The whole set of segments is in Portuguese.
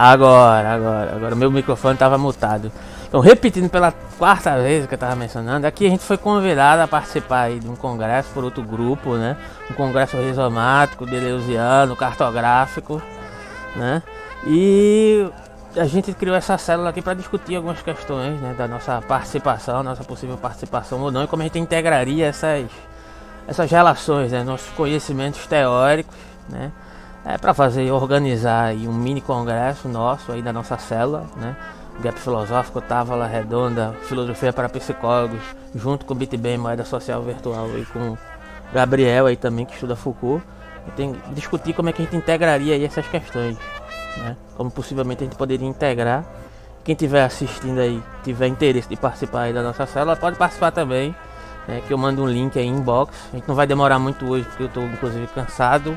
Agora, agora, agora. Meu microfone estava mutado. Então, repetindo pela quarta vez que eu estava mencionando, aqui a gente foi convidado a participar de um congresso por outro grupo, né? Um congresso rizomático, deleuziano, cartográfico, né? E a gente criou essa célula aqui para discutir algumas questões, né? Da nossa participação, nossa possível participação ou não, e como a gente integraria essas, essas relações, né? Nossos conhecimentos teóricos, né? É, para fazer organizar um mini congresso nosso aí da nossa célula, né? Gap Filosófico, Távola Redonda, Filosofia para Psicólogos, junto com o BitBem Moeda Social Virtual e com Gabriel aí também que estuda Foucault. E tem discutir como é que a gente integraria aí essas questões, né? Como possivelmente a gente poderia integrar. Quem estiver assistindo aí, tiver interesse de participar aí da nossa célula, pode participar também. Né? Que eu mando um link aí inbox. A gente não vai demorar muito hoje porque eu estou inclusive cansado.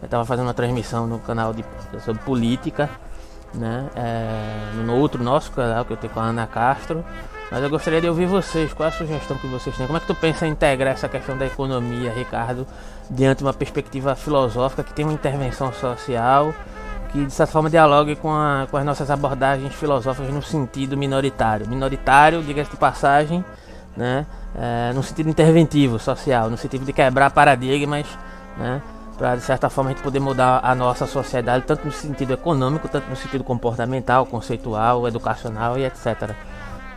Eu estava fazendo uma transmissão no canal de, sobre política, né? É, no outro nosso canal que eu tenho com a Ana Castro. Mas eu gostaria de ouvir vocês, qual é a sugestão que vocês têm? Como é que tu pensa em integrar essa questão da economia, Ricardo, diante de uma perspectiva filosófica que tem uma intervenção social, que de certa forma dialogue com, a, com as nossas abordagens filosóficas no sentido minoritário. Minoritário, diga-se de passagem, né? É, no sentido interventivo, social, no sentido de quebrar paradigmas, né? Para de certa forma a gente poder mudar a nossa sociedade, tanto no sentido econômico, tanto no sentido comportamental, conceitual, educacional e etc.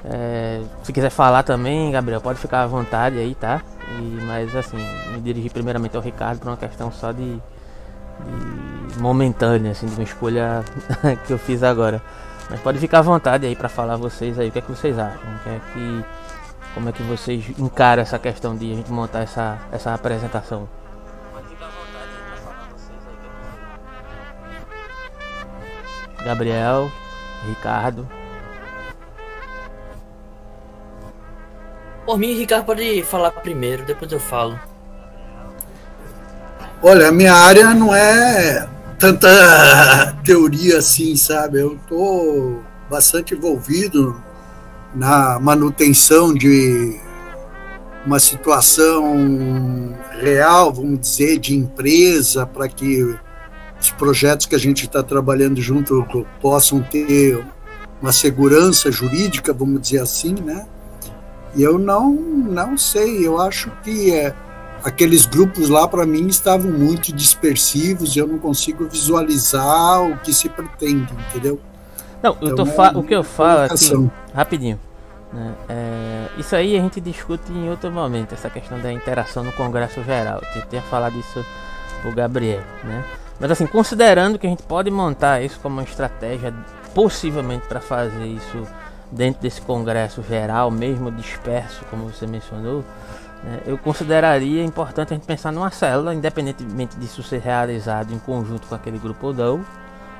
É, se quiser falar também, Gabriel, pode ficar à vontade aí, tá? E, mas assim, me dirigir primeiramente ao Ricardo por uma questão só de, de momentânea, assim, de uma escolha que eu fiz agora. Mas pode ficar à vontade aí para falar vocês aí, o que é que vocês acham? O que é que, como é que vocês encaram essa questão de a gente montar essa, essa apresentação? Gabriel, Ricardo. Por mim, Ricardo pode falar primeiro, depois eu falo. Olha, a minha área não é tanta teoria assim, sabe? Eu estou bastante envolvido na manutenção de uma situação real, vamos dizer, de empresa, para que os projetos que a gente está trabalhando junto possam ter uma segurança jurídica, vamos dizer assim, né? E eu não, não sei, eu acho que é, aqueles grupos lá, para mim, estavam muito dispersivos, eu não consigo visualizar o que se pretende, entendeu? Não, eu então, é o que eu falo aqui, rapidinho, né? É, isso aí a gente discute em outro momento, essa questão da interação no Congresso Geral. Eu tinha falado isso pro Gabriel, né? Mas assim, considerando que a gente pode montar isso como uma estratégia, possivelmente para fazer isso dentro desse congresso geral, mesmo disperso, como você mencionou, né, eu consideraria importante a gente pensar numa célula, independentemente disso ser realizado em conjunto com aquele grupo ou não,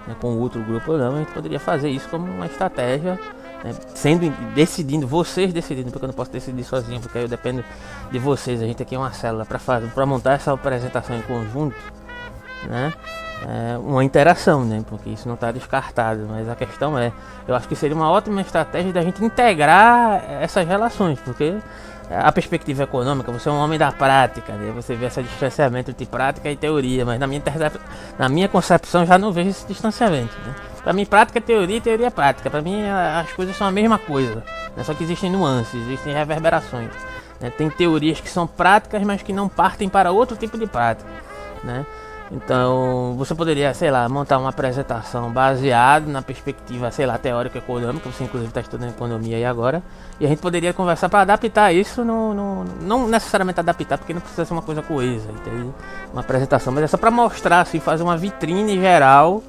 né, com outro grupo ou não, a gente poderia fazer isso como uma estratégia, né, sendo decidindo, vocês decidindo, porque eu não posso decidir sozinho, porque eu dependo de vocês. A gente aqui é uma célula para montar essa apresentação em conjunto né? É uma interação, né? Porque isso não está descartado, mas a questão é, eu acho que seria uma ótima estratégia da gente integrar essas relações, porque a perspectiva econômica, você é um homem da prática, né? você vê esse distanciamento entre prática e teoria, mas na minha, na minha concepção já não vejo esse distanciamento. Né? Mim, prática é teoria teoria é prática. Para mim, as coisas são a mesma coisa, né? só que existem nuances, existem reverberações. Né? Tem teorias que são práticas, mas que não partem para outro tipo de prática. Né? Então, você poderia, sei lá, montar uma apresentação baseada na perspectiva, sei lá, teórica econômica, você inclusive está estudando economia aí agora, e a gente poderia conversar para adaptar isso, no, no, não necessariamente adaptar, porque não precisa ser uma coisa coesa? Uma apresentação, mas é só para mostrar, assim, fazer uma vitrine geral,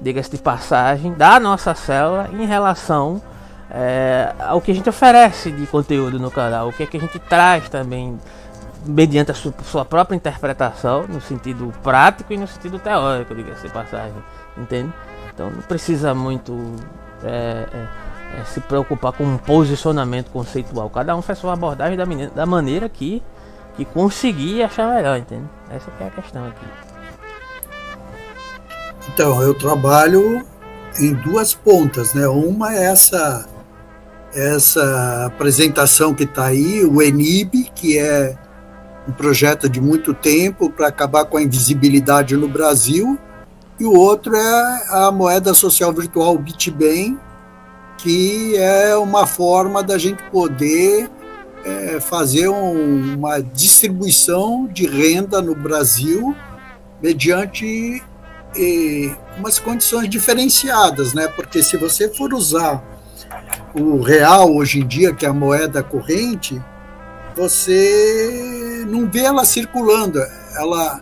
diga-se de passagem, da nossa célula em relação é, ao que a gente oferece de conteúdo no canal, o que, é que a gente traz também mediante a sua, própria interpretação, no sentido prático e no sentido teórico, diga-se passagem, entende? Então não precisa muito é, é, é, se preocupar com um posicionamento conceitual. Cada um faz sua abordagem da, da maneira que, que conseguir achar melhor, entende? Essa é a questão aqui. Então, eu trabalho em duas pontas, né? Uma é essa essa apresentação que está aí, o ENIB, que é um projeto de muito tempo para acabar com a invisibilidade no Brasil, e o outro é a moeda social virtual Bitbem, que é uma forma da gente poder é, fazer um, uma distribuição de renda no Brasil mediante e, umas condições diferenciadas, né? Porque se você for usar o real hoje em dia, que é a moeda corrente, você não vê ela circulando. Ela,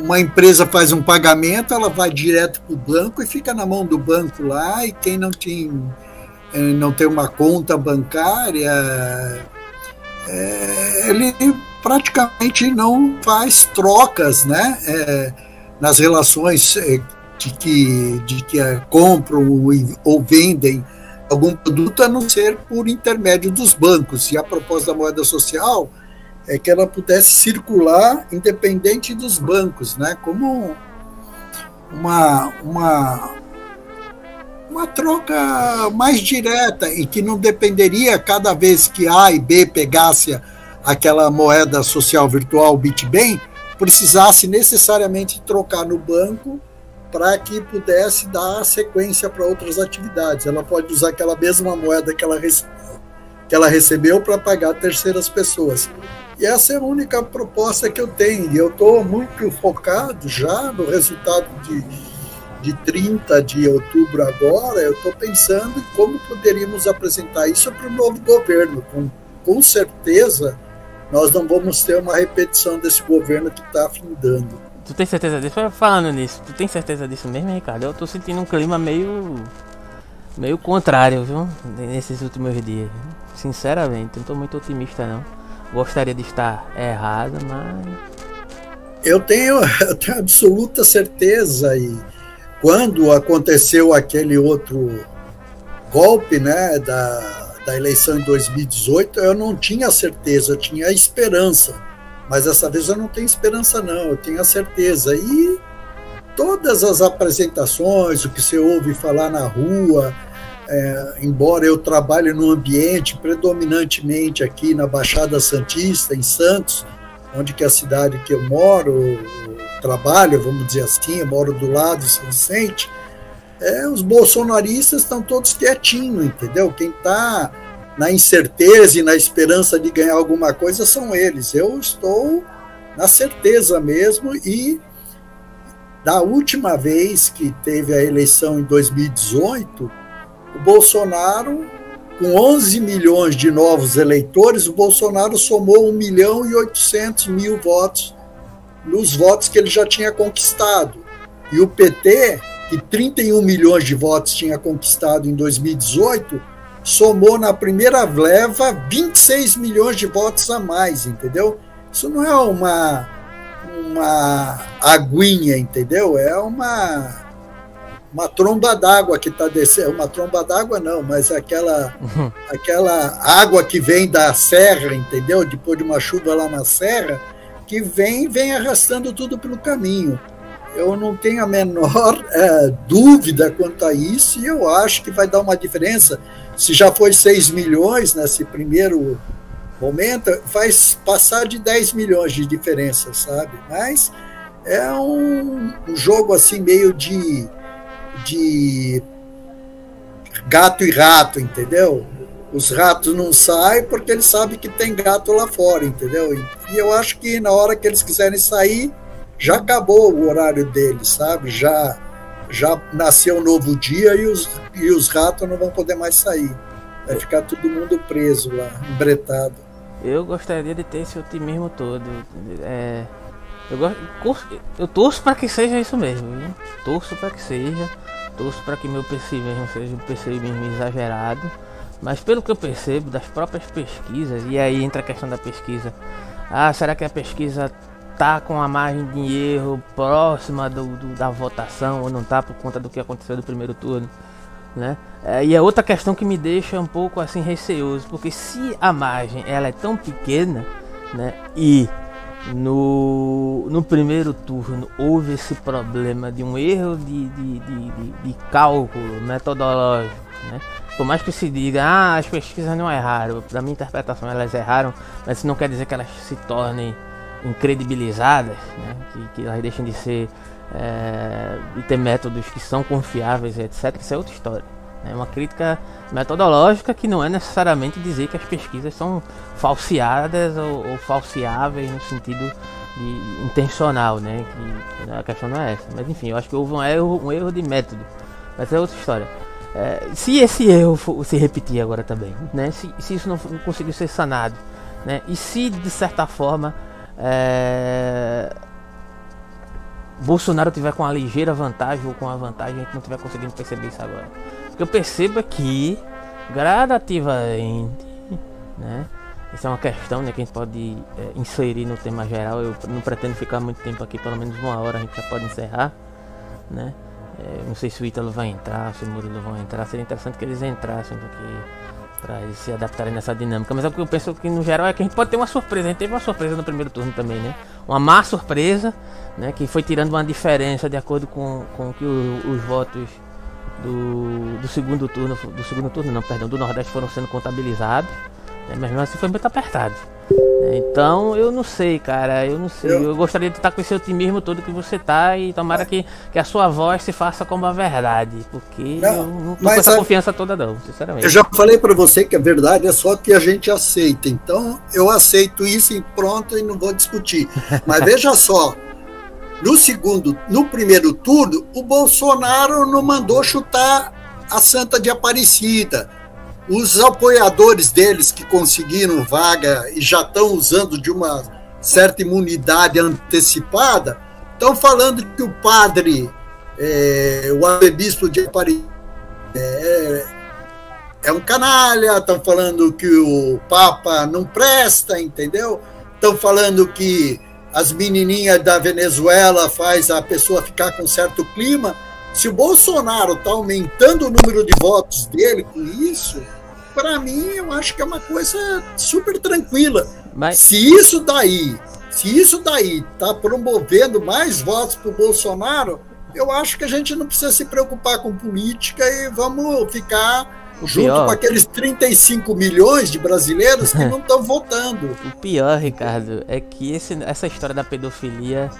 uma empresa faz um pagamento, ela vai direto para o banco e fica na mão do banco lá, e quem não tem, eh, não tem uma conta bancária, é, ele praticamente não faz trocas, né? É, nas relações de que, de que compram ou vendem algum produto, a não ser por intermédio dos bancos. E a proposta da moeda social é que ela pudesse circular independente dos bancos, né? como uma, uma, uma troca mais direta e que não dependeria cada vez que A e B pegasse aquela moeda social virtual Bitbem, precisasse necessariamente trocar no banco para que pudesse dar sequência para outras atividades. Ela pode usar aquela mesma moeda que ela, que ela recebeu para pagar terceiras pessoas. E essa é a única proposta que eu tenho. Eu estou muito focado já no resultado de, de 30 de outubro agora. Eu estou pensando em como poderíamos apresentar isso para o novo governo. Com, com certeza, nós não vamos ter uma repetição desse governo que está afindando. Tu tem certeza disso? Falando nisso, tu tem certeza disso mesmo, Ricardo? Eu tô sentindo um clima meio. meio contrário, viu? Nesses últimos dias. Sinceramente, não tô muito otimista não. Gostaria de estar errado, mas. Eu tenho, eu tenho absoluta certeza e quando aconteceu aquele outro golpe, né, da, da eleição em 2018, eu não tinha certeza, eu tinha esperança mas dessa vez eu não tenho esperança, não, eu tenho a certeza. E todas as apresentações, o que você ouve falar na rua, é, embora eu trabalhe num ambiente predominantemente aqui na Baixada Santista, em Santos, onde que é a cidade que eu moro, trabalho, vamos dizer assim, eu moro do lado de São Vicente, é, os bolsonaristas estão todos quietinhos, entendeu? Quem está na incerteza e na esperança de ganhar alguma coisa são eles. Eu estou na certeza mesmo e da última vez que teve a eleição em 2018, o Bolsonaro, com 11 milhões de novos eleitores, o Bolsonaro somou 1 milhão e 800 mil votos nos votos que ele já tinha conquistado. E o PT, que 31 milhões de votos tinha conquistado em 2018, somou na primeira leva 26 milhões de votos a mais, entendeu? Isso não é uma, uma aguinha, entendeu? É uma uma tromba d'água que está descendo, uma tromba d'água não, mas aquela uhum. aquela água que vem da serra, entendeu? Depois de uma chuva lá na serra, que vem vem arrastando tudo pelo caminho. Eu não tenho a menor é, dúvida quanto a isso e eu acho que vai dar uma diferença se já foi 6 milhões nesse primeiro momento, vai passar de 10 milhões de diferença, sabe? Mas é um, um jogo assim meio de, de gato e rato, entendeu? Os ratos não saem porque eles sabem que tem gato lá fora, entendeu? E eu acho que na hora que eles quiserem sair, já acabou o horário deles, sabe? Já já nasceu um novo dia e os, e os ratos não vão poder mais sair. Vai ficar todo mundo preso lá, embretado. Eu gostaria de ter esse otimismo todo. É, eu, gosto, eu torço para que seja isso mesmo. Viu? Torço para que seja. Torço para que meu pessimismo seja um pessimismo exagerado. Mas pelo que eu percebo das próprias pesquisas, e aí entra a questão da pesquisa. Ah, será que a pesquisa tá com a margem de erro próxima do, do, da votação ou não tá por conta do que aconteceu no primeiro turno, né? É, e é outra questão que me deixa um pouco assim receoso, porque se a margem ela é tão pequena, né? E no, no primeiro turno houve esse problema de um erro de, de, de, de, de cálculo metodológico, né? Por mais que se diga, ah, as pesquisas não erraram, da minha interpretação elas erraram, mas isso não quer dizer que elas se tornem incredibilizadas, né? que, que elas deixam de ser é, e ter métodos que são confiáveis, etc. Isso é outra história. É uma crítica metodológica que não é necessariamente dizer que as pesquisas são falseadas ou, ou falseáveis no sentido de, intencional, né? Que a questão não é essa. Mas enfim, eu acho que houve um erro, um erro de método. Mas é outra história. É, se esse erro for, se repetir agora também, né? Se, se isso não, não conseguiu ser sanado, né? E se de certa forma é, Bolsonaro tiver com uma ligeira vantagem ou com a vantagem, a gente não tiver conseguindo perceber isso agora. O que eu percebo é que gradativamente, né? Essa é uma questão né, que a gente pode é, inserir no tema geral. Eu não pretendo ficar muito tempo aqui, pelo menos uma hora a gente já pode encerrar. Né? É, não sei se o Ítalo vai entrar, se o Murilo vão entrar. Seria interessante que eles entrassem, porque para eles se adaptarem nessa dinâmica. Mas é o que eu penso que no geral é que a gente pode ter uma surpresa. A gente teve uma surpresa no primeiro turno também, né? Uma má surpresa, né? Que foi tirando uma diferença de acordo com, com que o, os votos do, do segundo turno, do segundo turno não, perdão, do Nordeste foram sendo contabilizados. Né? Mas mesmo assim foi muito apertado. Então eu não sei, cara, eu não sei. Eu, eu gostaria de estar com esse otimismo todo que você tá e tomara que, que a sua voz se faça como a verdade, porque não, eu não tô com essa a, confiança toda não, sinceramente. Eu já falei para você que a verdade é só que a gente aceita. Então eu aceito isso e pronto e não vou discutir. Mas veja só, no segundo, no primeiro turno, o Bolsonaro não mandou chutar a Santa de Aparecida os apoiadores deles que conseguiram vaga e já estão usando de uma certa imunidade antecipada, estão falando que o padre, é, o arcebispo de Aparecida, é, é um canalha, estão falando que o Papa não presta, entendeu? Estão falando que as menininhas da Venezuela faz a pessoa ficar com certo clima. Se o Bolsonaro está aumentando o número de votos dele com isso, para mim, eu acho que é uma coisa super tranquila. Mas... Se isso daí, se isso daí tá promovendo mais votos para o Bolsonaro, eu acho que a gente não precisa se preocupar com política e vamos ficar o junto pior... com aqueles 35 milhões de brasileiros que não estão votando. O pior, Ricardo, é que esse, essa história da pedofilia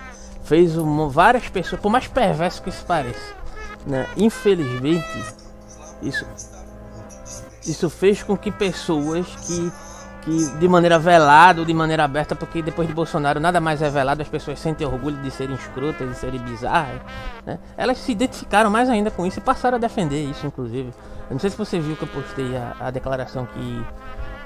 fez um, várias pessoas, por mais perverso que isso pareça, né? infelizmente, isso isso fez com que pessoas que, que de maneira velada ou de maneira aberta, porque depois de Bolsonaro nada mais é velado, as pessoas sentem orgulho de serem escrotas, de serem bizarras, né? elas se identificaram mais ainda com isso e passaram a defender isso, inclusive. Eu não sei se você viu que eu postei a, a declaração que,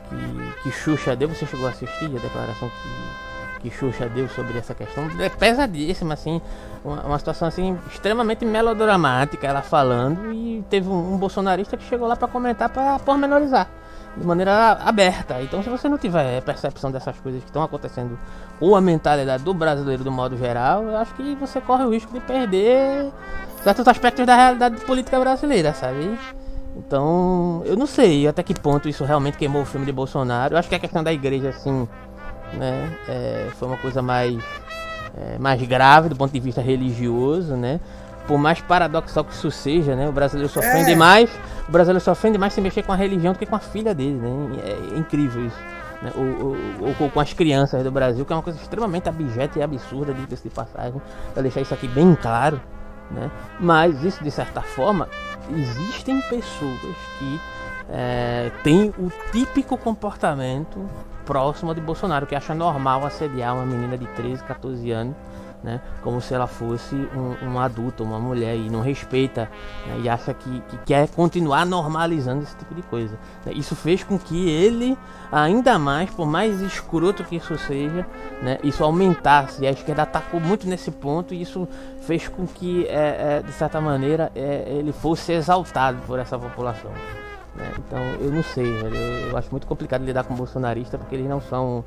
que, que Xuxa deu, você chegou a assistir a declaração que que Xuxa deu sobre essa questão é pesadíssima, assim, uma, uma, situação assim extremamente melodramática, ela falando e teve um, um bolsonarista que chegou lá para comentar para pormenorizar de maneira aberta. Então, se você não tiver percepção dessas coisas que estão acontecendo com a mentalidade do brasileiro do modo geral, eu acho que você corre o risco de perder certos aspectos da realidade política brasileira, sabe? Então, eu não sei até que ponto isso realmente queimou o filme de Bolsonaro. Eu acho que a questão da igreja, assim, né? É, foi uma coisa mais, é, mais grave do ponto de vista religioso, né? Por mais paradoxal que isso seja, né? O brasileiro sofrendo é. mais, o brasileiro sofrendo mais se mexer com a religião do que com a filha dele, né? É, é incrível isso. Né? Ou, ou, ou, com as crianças do Brasil, que é uma coisa extremamente abjeta e absurda, diga-se de passagem, para deixar isso aqui bem claro, né? Mas isso, de certa forma, existem pessoas que é, têm o típico comportamento próxima de Bolsonaro, que acha normal assediar uma menina de 13, 14 anos, né, como se ela fosse um, um adulto, uma mulher, e não respeita, né, e acha que, que, quer continuar normalizando esse tipo de coisa. Né. Isso fez com que ele, ainda mais, por mais escroto que isso seja, né, isso aumentasse. E a esquerda atacou muito nesse ponto, e isso fez com que, é, é, de certa maneira, é, ele fosse exaltado por essa população. Né? Então eu não sei, velho. Eu, eu, acho muito complicado lidar com bolsonarista porque eles não são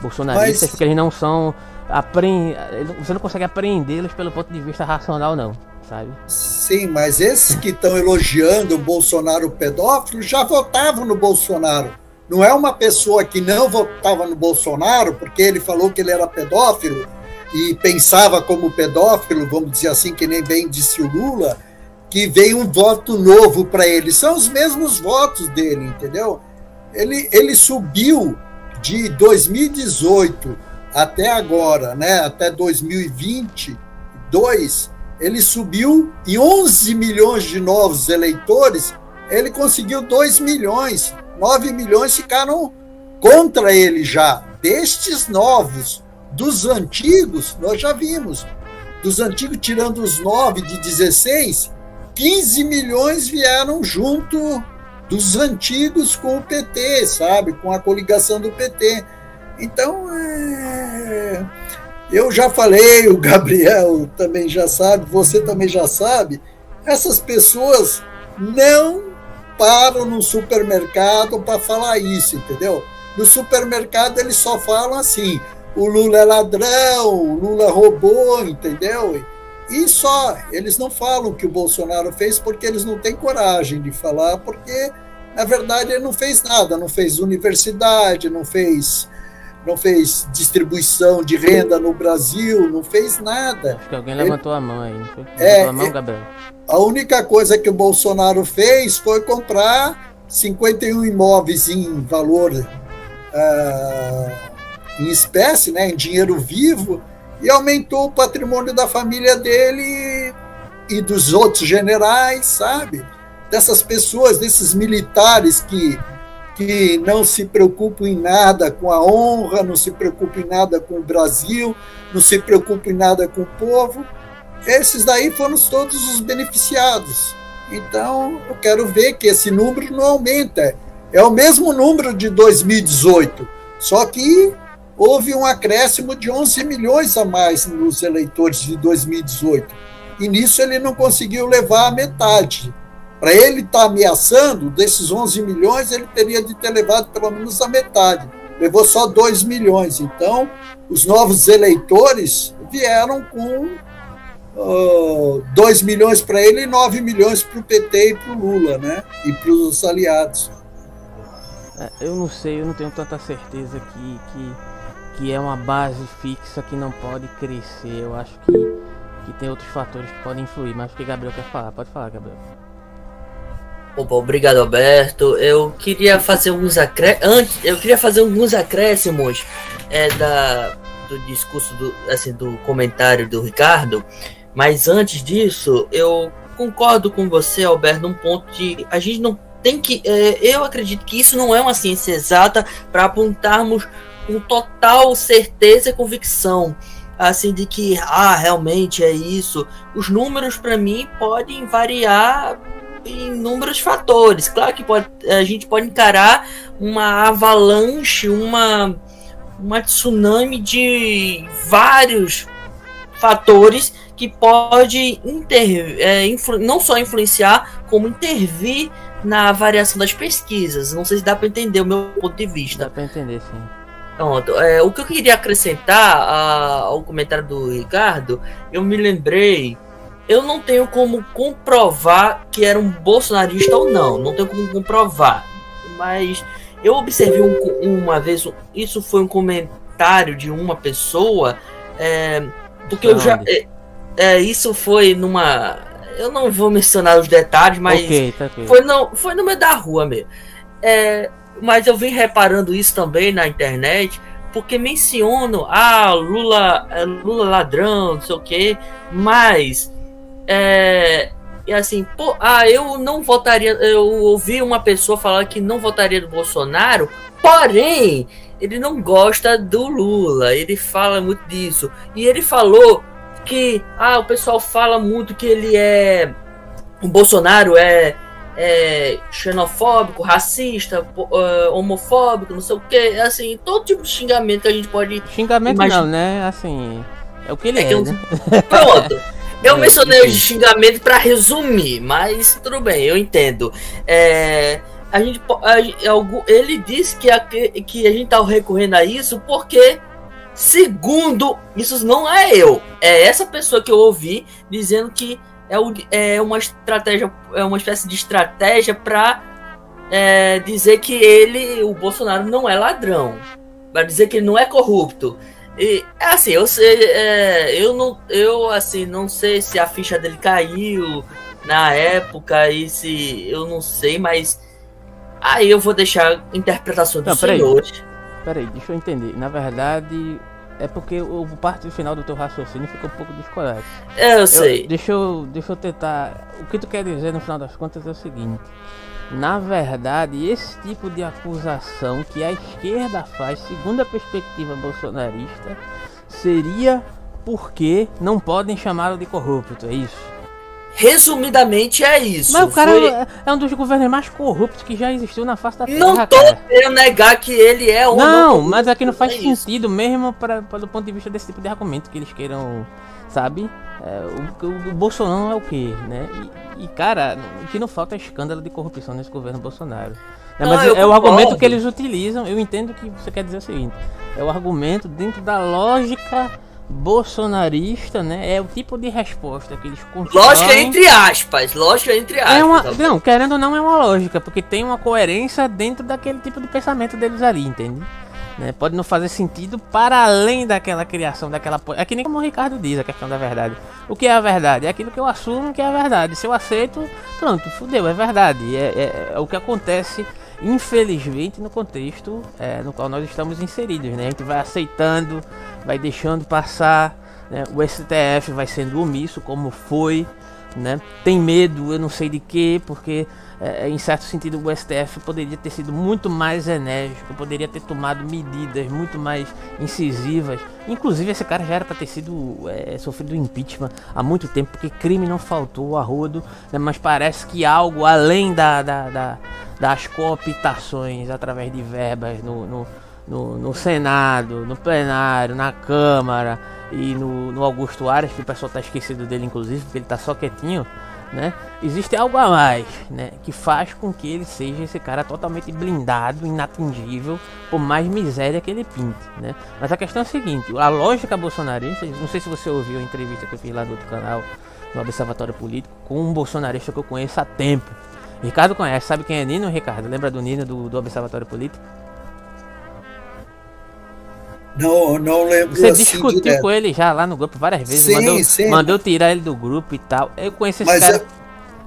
bolsonaristas, Mas... porque eles não são. Apre... Você não consegue apreendê-los pelo ponto de vista racional, não. Sabe? Sim, mas esses que estão elogiando o Bolsonaro pedófilo já votavam no Bolsonaro. Não é uma pessoa que não votava no Bolsonaro porque ele falou que ele era pedófilo e pensava como pedófilo, vamos dizer assim, que nem bem disse o Lula, que veio um voto novo para ele. São os mesmos votos dele, entendeu? Ele, ele subiu de 2018 até agora, né, até 2020, 2002, ele subiu e 11 milhões de novos eleitores, ele conseguiu 2 milhões. 9 milhões ficaram contra ele já. Destes novos, dos antigos, nós já vimos. Dos antigos, tirando os 9 de 16, 15 milhões vieram junto dos antigos com o PT, sabe? Com a coligação do PT. Então, é... eu já falei, o Gabriel também já sabe, você também já sabe, essas pessoas não param no supermercado para falar isso, entendeu? No supermercado eles só falam assim: o Lula é ladrão, o Lula roubou, entendeu? E só, eles não falam o que o Bolsonaro fez porque eles não têm coragem de falar, porque na verdade ele não fez nada, não fez universidade, não fez não fez distribuição de renda no Brasil, não fez nada. Acho que alguém levantou ele, a mão aí? É, levantou é, a mão, Gabriel. A única coisa que o Bolsonaro fez foi comprar 51 imóveis em valor uh, em espécie, né, em dinheiro vivo, e aumentou o patrimônio da família dele e dos outros generais, sabe? Dessas pessoas, desses militares que, que não se preocupam em nada com a honra, não se preocupam em nada com o Brasil, não se preocupam em nada com o povo. Esses daí foram todos os beneficiados. Então, eu quero ver que esse número não aumenta. É o mesmo número de 2018, só que houve um acréscimo de 11 milhões a mais nos eleitores de 2018. E nisso ele não conseguiu levar a metade. Para ele estar tá ameaçando, desses 11 milhões, ele teria de ter levado pelo menos a metade. Levou só 2 milhões. Então, os novos eleitores vieram com uh, 2 milhões para ele e 9 milhões para o PT e para o Lula, né? E para os aliados. É, eu não sei, eu não tenho tanta certeza que, que que é uma base fixa que não pode crescer. Eu acho que, que tem outros fatores que podem influir, mas o que Gabriel quer falar? Pode falar, Gabriel. Opa, obrigado, Alberto. Eu queria fazer alguns acréscimos. Antes, eu queria fazer alguns acréscimos é, da, do discurso do, assim, do comentário do Ricardo. Mas antes disso, eu concordo com você, Alberto, num ponto de a gente não tem que. É, eu acredito que isso não é uma ciência exata para apontarmos com total certeza e convicção assim de que ah realmente é isso. Os números para mim podem variar em inúmeros fatores. Claro que pode, a gente pode encarar uma avalanche uma uma tsunami de vários fatores que pode inter, é, não só influenciar como intervir na variação das pesquisas. Não sei se dá para entender o meu ponto de vista. Dá para entender sim Pronto. É, o que eu queria acrescentar a, ao comentário do Ricardo, eu me lembrei. Eu não tenho como comprovar que era um bolsonarista ou não. Não tenho como comprovar. Mas eu observei um, uma vez. Isso foi um comentário de uma pessoa. É, porque eu já. É, é, isso foi numa. Eu não vou mencionar os detalhes, mas okay, tá okay. Foi, no, foi no meio da rua mesmo. É, mas eu vim reparando isso também na internet, porque menciono, ah, Lula, é, Lula ladrão, não sei o quê, mas é, e assim, pô, ah, eu não votaria, eu ouvi uma pessoa falar que não votaria do Bolsonaro, porém, ele não gosta do Lula, ele fala muito disso. E ele falou que, ah, o pessoal fala muito que ele é o Bolsonaro é é, xenofóbico, racista, uh, homofóbico, não sei o que, assim, todo tipo de xingamento que a gente pode. Xingamento imaginar. não, né? Assim, é o que ele é. é eu... né? Pronto. Eu é, mencionei os xingamentos para resumir, mas tudo bem, eu entendo. É, a gente, a, ele disse que a, que a gente tá recorrendo a isso porque, segundo, isso não é eu, é essa pessoa que eu ouvi dizendo que é, o, é uma estratégia, é uma espécie de estratégia para é, dizer que ele, o Bolsonaro, não é ladrão, para dizer que ele não é corrupto. E é assim, eu sei, é, eu não, eu assim não sei se a ficha dele caiu na época e se eu não sei, mas aí eu vou deixar a interpretação dos não, senhores. Peraí, deixa eu entender. Na verdade, é porque o parte final do teu raciocínio ficou um pouco descorreto. É, eu sei. Eu, deixa, eu, deixa eu tentar. O que tu quer dizer no final das contas é o seguinte. Na verdade, esse tipo de acusação que a esquerda faz, segundo a perspectiva bolsonarista, seria porque não podem chamá-lo de corrupto, é isso? Resumidamente é isso. Mas o cara Foi... é um dos governos mais corruptos que já existiu na face da terra. Não tô querendo negar que ele é um. Não, mas aqui não faz é sentido isso. mesmo para do ponto de vista desse tipo de argumento que eles queiram, sabe? É, o, o, o, Bolsonaro é o quê, né? E, e, cara, o que não falta é escândalo de corrupção nesse governo Bolsonaro. É, mas é o argumento que eles utilizam. Eu entendo que você quer dizer o seguinte: é o argumento dentro da lógica bolsonarista, né? É o tipo de resposta que eles constroem. Lógica entre aspas, lógica entre aspas. É uma, não, querendo ou não é uma lógica, porque tem uma coerência dentro daquele tipo de pensamento deles ali, entende? Né? Pode não fazer sentido para além daquela criação, daquela. É que nem como o Ricardo diz a questão da verdade. O que é a verdade? É aquilo que eu assumo que é a verdade. Se eu aceito, pronto, fudeu, é verdade. É, é, é o que acontece infelizmente no contexto é, no qual nós estamos inseridos, né? A gente vai aceitando, vai deixando passar, né? o STF vai sendo omisso como foi, né? Tem medo, eu não sei de quê, porque é, em certo sentido o STF poderia ter sido muito mais enérgico, poderia ter tomado medidas muito mais incisivas. Inclusive esse cara já era para ter sido é, sofrido impeachment há muito tempo, porque crime não faltou a rodo, né? mas parece que algo além da, da, da das cooptações através de verbas no, no, no, no Senado, no plenário, na Câmara e no, no Augusto Aras, que o pessoal está esquecido dele inclusive, porque ele está só quietinho né? Existe algo a mais, né? Que faz com que ele seja esse cara totalmente blindado, inatingível, por mais miséria que ele pinte, né? Mas a questão é a seguinte, a lógica bolsonarista, não sei se você ouviu a entrevista que eu fiz lá no outro canal, no Observatório Político, com um bolsonarista que eu conheço há tempo. Ricardo conhece, sabe quem é Nino, Ricardo? Lembra do Nino do, do Observatório Político? Não, não lembro. Você assim discutiu direto. com ele já lá no grupo várias vezes. Sim, mandou, sim. mandou tirar ele do grupo e tal. Eu conheço esse mas cara.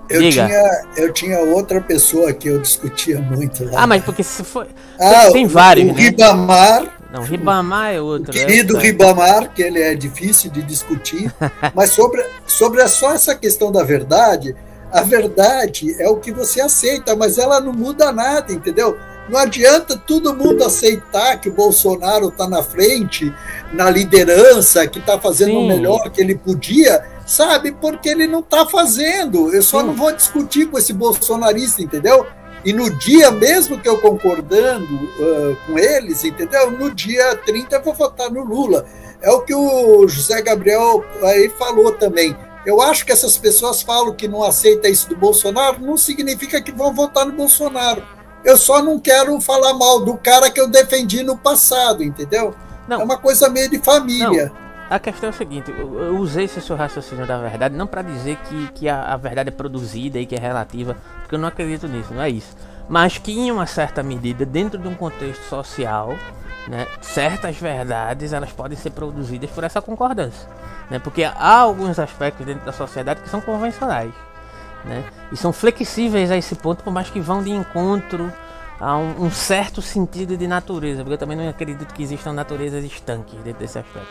Eu, eu tinha, eu tinha outra pessoa que eu discutia muito lá. Ah, mas porque se foi. Ah, tem vários. O né? Ribamar. Não, Ribamar é outro. O é querido é Ribamar, que ele é difícil de discutir. mas sobre, sobre só essa questão da verdade, a verdade é o que você aceita, mas ela não muda nada, entendeu? Não adianta todo mundo aceitar que o Bolsonaro está na frente, na liderança, que está fazendo Sim. o melhor que ele podia, sabe? Porque ele não está fazendo. Eu só Sim. não vou discutir com esse bolsonarista, entendeu? E no dia, mesmo que eu concordando uh, com eles, entendeu? No dia 30 eu vou votar no Lula. É o que o José Gabriel aí falou também. Eu acho que essas pessoas falam que não aceita isso do Bolsonaro, não significa que vão votar no Bolsonaro eu só não quero falar mal do cara que eu defendi no passado, entendeu? Não. É uma coisa meio de família. Não. A questão é o seguinte, eu usei esse seu raciocínio da verdade não para dizer que, que a, a, verdade é produzida e que é relativa, porque eu não acredito nisso, não é isso. Mas que em uma certa medida, dentro de um contexto social, né, certas verdades elas podem ser produzidas por essa concordância, né, porque há alguns aspectos dentro da sociedade que são convencionais né? E são flexíveis a esse ponto, por mais que vão de encontro a um, um, certo sentido de natureza, porque eu também não acredito que existam naturezas estanques dentro desse aspecto.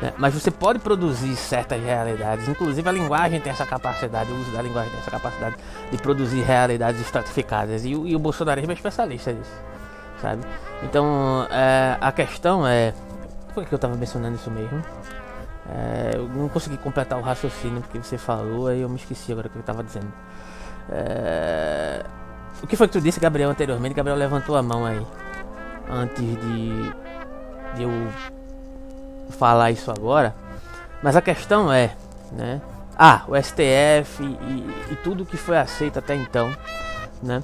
Né? Mas você pode produzir certas realidades, inclusive a linguagem tem essa capacidade, o uso da linguagem tem essa capacidade de produzir realidades estratificadas, e, e o bolsonarismo é especialista nisso, sabe? Então, é, a questão é. Por que eu estava mencionando isso mesmo? É, eu não consegui completar o raciocínio porque você falou, aí eu me esqueci agora o que eu estava dizendo. É, o que foi que tu disse, Gabriel, anteriormente? Gabriel levantou a mão aí. Antes de, de eu falar isso agora. Mas a questão é, né? Ah, o STF e, e tudo que foi aceito até então, né?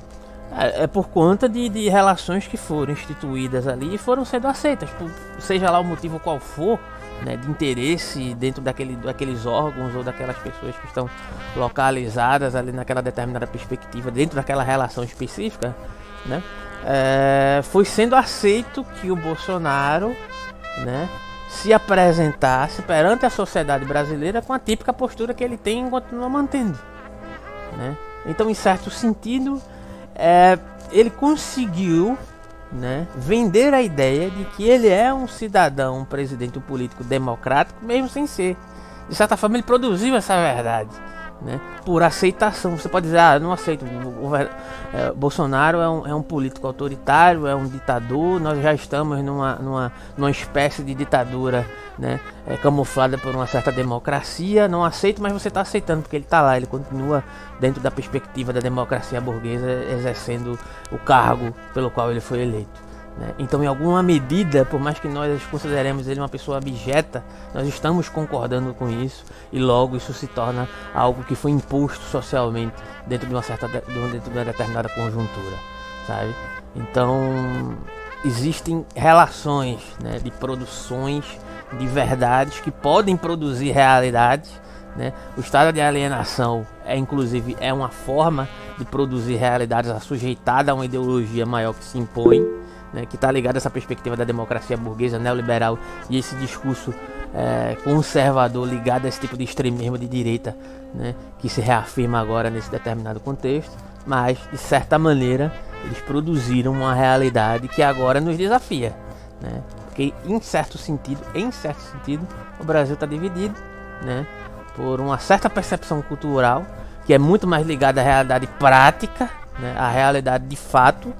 É, é por conta de, de relações que foram instituídas ali e foram sendo aceitas, por, seja lá o motivo qual for, né, de interesse dentro daquele, daqueles órgãos ou daquelas pessoas que estão localizadas ali naquela determinada perspectiva, dentro daquela relação específica, né, é, foi sendo aceito que o Bolsonaro né, se apresentasse perante a sociedade brasileira com a típica postura que ele tem e continua mantendo. Né? Então, em certo sentido, é, ele conseguiu né, vender a ideia de que ele é um cidadão, um presidente, um político democrático, mesmo sem ser. De certa forma, ele produziu essa verdade né, por aceitação. Você pode dizer, ah, não aceito. O, é, Bolsonaro é um, é um, político autoritário, é um ditador. Nós já estamos numa, numa, numa espécie de ditadura né, é, camuflada por uma certa democracia. Não aceito, mas você está aceitando porque ele está lá. Ele continua dentro da perspectiva da democracia burguesa, exercendo o cargo pelo qual ele foi eleito. Né? Então, em alguma medida, por mais que nós consideremos ele uma pessoa abjeta, nós estamos concordando com isso e logo isso se torna algo que foi imposto socialmente dentro de uma certa dentro de uma determinada conjuntura, sabe? Então, existem relações né, de produções de verdades que podem produzir realidades. Né? O estado de alienação é inclusive é uma forma de produzir realidades assujeitada a uma ideologia maior que se impõe né, que está ligado a essa perspectiva da democracia burguesa, neoliberal e esse discurso é, conservador ligado a esse tipo de extremismo de direita né, que se reafirma agora nesse determinado contexto, mas de certa maneira eles produziram uma realidade que agora nos desafia, né, porque em certo sentido, em certo sentido, o Brasil está dividido, né, por uma certa percepção cultural que é muito mais ligada à realidade prática, né, à realidade de fato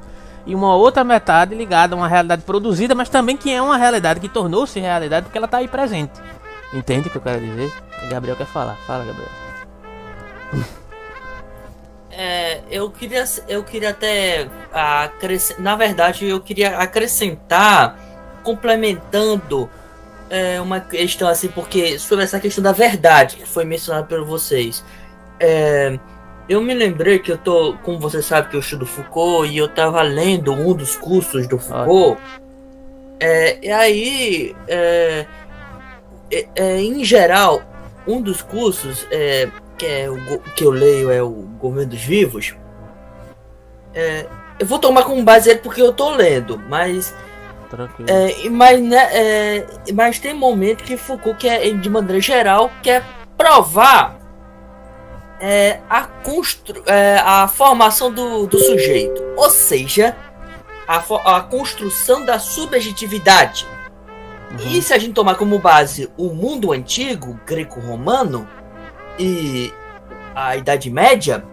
e uma outra metade ligada a uma realidade produzida, mas também que é uma realidade que tornou-se realidade porque ela está aí presente. Entende o que eu quero dizer? O Gabriel quer falar. Fala, Gabriel. É, eu queria, eu queria até acrescentar, na verdade, eu queria acrescentar, complementando é, uma questão assim, porque sobre essa questão da verdade que foi mencionada por vocês. É, eu me lembrei que eu tô, como você sabe que eu estudo Foucault e eu tava lendo um dos cursos do Foucault. É, e aí, é, é, é, em geral, um dos cursos é, que, é o, que eu leio é o Governo dos Vivos. É, eu vou tomar como base ele porque eu tô lendo, mas é, mas, né, é, mas tem momento que Foucault quer, de maneira geral, quer provar é, a, constru é, a formação do, do sujeito, ou seja, a, a construção da subjetividade. Uhum. E se a gente tomar como base o mundo antigo, greco-romano e a Idade Média,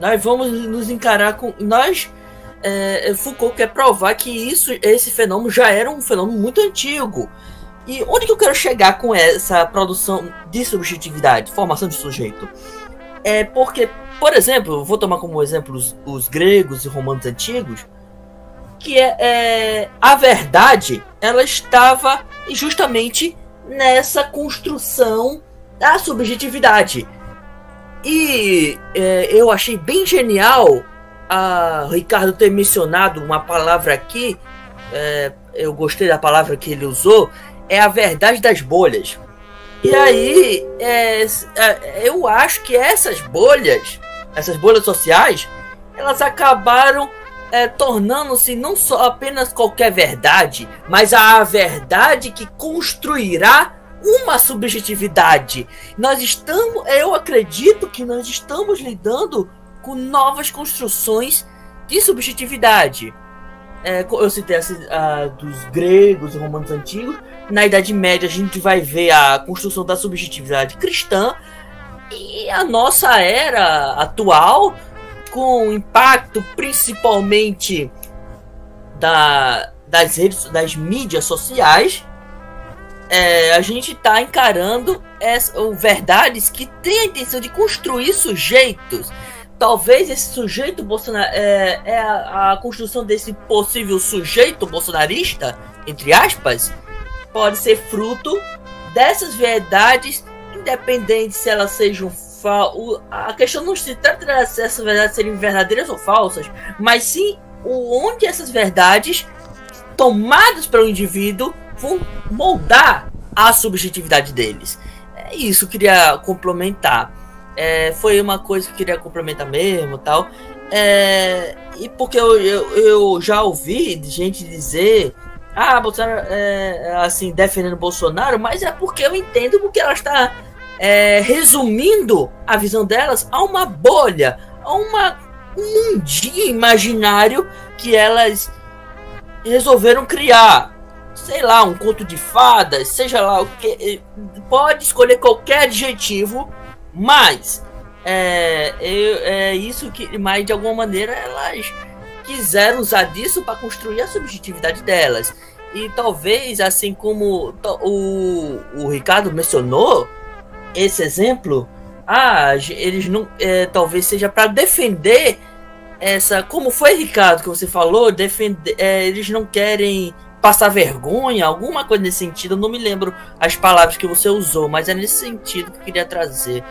nós vamos nos encarar com. Nós. É, Foucault quer provar que isso, esse fenômeno já era um fenômeno muito antigo. E onde que eu quero chegar com essa produção de subjetividade, formação de sujeito? É porque, por exemplo, vou tomar como exemplo os, os gregos e romanos antigos, que é, é, a verdade ela estava justamente nessa construção da subjetividade. E é, eu achei bem genial a Ricardo ter mencionado uma palavra aqui. É, eu gostei da palavra que ele usou. É a verdade das bolhas. E aí, é, é, eu acho que essas bolhas, essas bolhas sociais, elas acabaram é, tornando-se não só apenas qualquer verdade, mas a verdade que construirá uma subjetividade. Nós estamos, eu acredito que nós estamos lidando com novas construções de subjetividade. É, eu citei essa, a, dos gregos e romanos antigos. Na Idade Média, a gente vai ver a construção da subjetividade cristã. E a nossa era atual, com impacto principalmente da, das redes, das mídias sociais, é, a gente está encarando essa, verdades que têm a intenção de construir sujeitos talvez esse sujeito bolsonaro é, é a, a, construção desse possível sujeito bolsonarista, entre aspas, pode ser fruto dessas verdades, independente se elas sejam falsas. A questão não se trata dessas verdades serem verdadeiras ou falsas, mas sim o onde essas verdades tomadas pelo indivíduo vão moldar a subjetividade deles. É isso que eu queria complementar. É, foi uma coisa que eu queria complementar mesmo tal. É, e porque eu, eu, eu, já ouvi gente dizer ah, Bolsonaro é, assim, defendendo Bolsonaro, mas é porque eu entendo porque ela está é, resumindo a visão delas a uma bolha, a uma, um mundinho imaginário que elas resolveram criar, sei lá, um conto de fadas, seja lá o que. Pode escolher qualquer adjetivo, mas é, é, isso que. Mas de alguma maneira elas quiseram usar disso para construir a subjetividade delas. E talvez, assim como o, o Ricardo mencionou, esse exemplo, ah, eles não. É, talvez seja para defender essa. Como foi, Ricardo, que você falou, defender, é, eles não querem passar vergonha, alguma coisa nesse sentido. Eu não me lembro as palavras que você usou, mas é nesse sentido que eu queria trazer.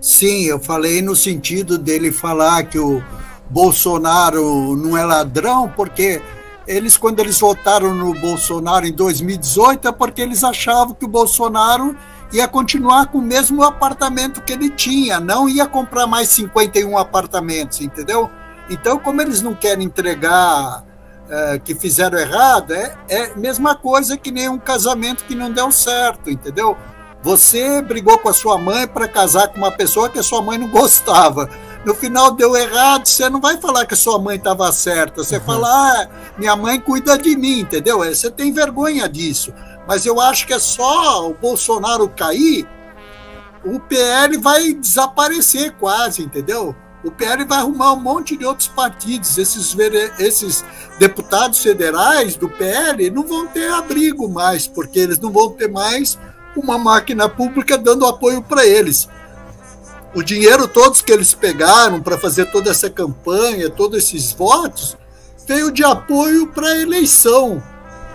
Sim, eu falei no sentido dele falar que o Bolsonaro não é ladrão, porque eles, quando eles votaram no Bolsonaro em 2018, é porque eles achavam que o Bolsonaro ia continuar com o mesmo apartamento que ele tinha, não ia comprar mais 51 apartamentos, entendeu? Então, como eles não querem entregar é, que fizeram errado, é, é mesma coisa que nem um casamento que não deu certo, entendeu? Você brigou com a sua mãe para casar com uma pessoa que a sua mãe não gostava no final deu errado, você não vai falar que sua mãe estava certa, você uhum. fala, ah, minha mãe cuida de mim, entendeu? É, você tem vergonha disso. Mas eu acho que é só o Bolsonaro cair, o PL vai desaparecer quase, entendeu? O PL vai arrumar um monte de outros partidos. Esses, esses deputados federais do PL não vão ter abrigo mais, porque eles não vão ter mais uma máquina pública dando apoio para eles o dinheiro todos que eles pegaram para fazer toda essa campanha, todos esses votos, veio de apoio para a eleição.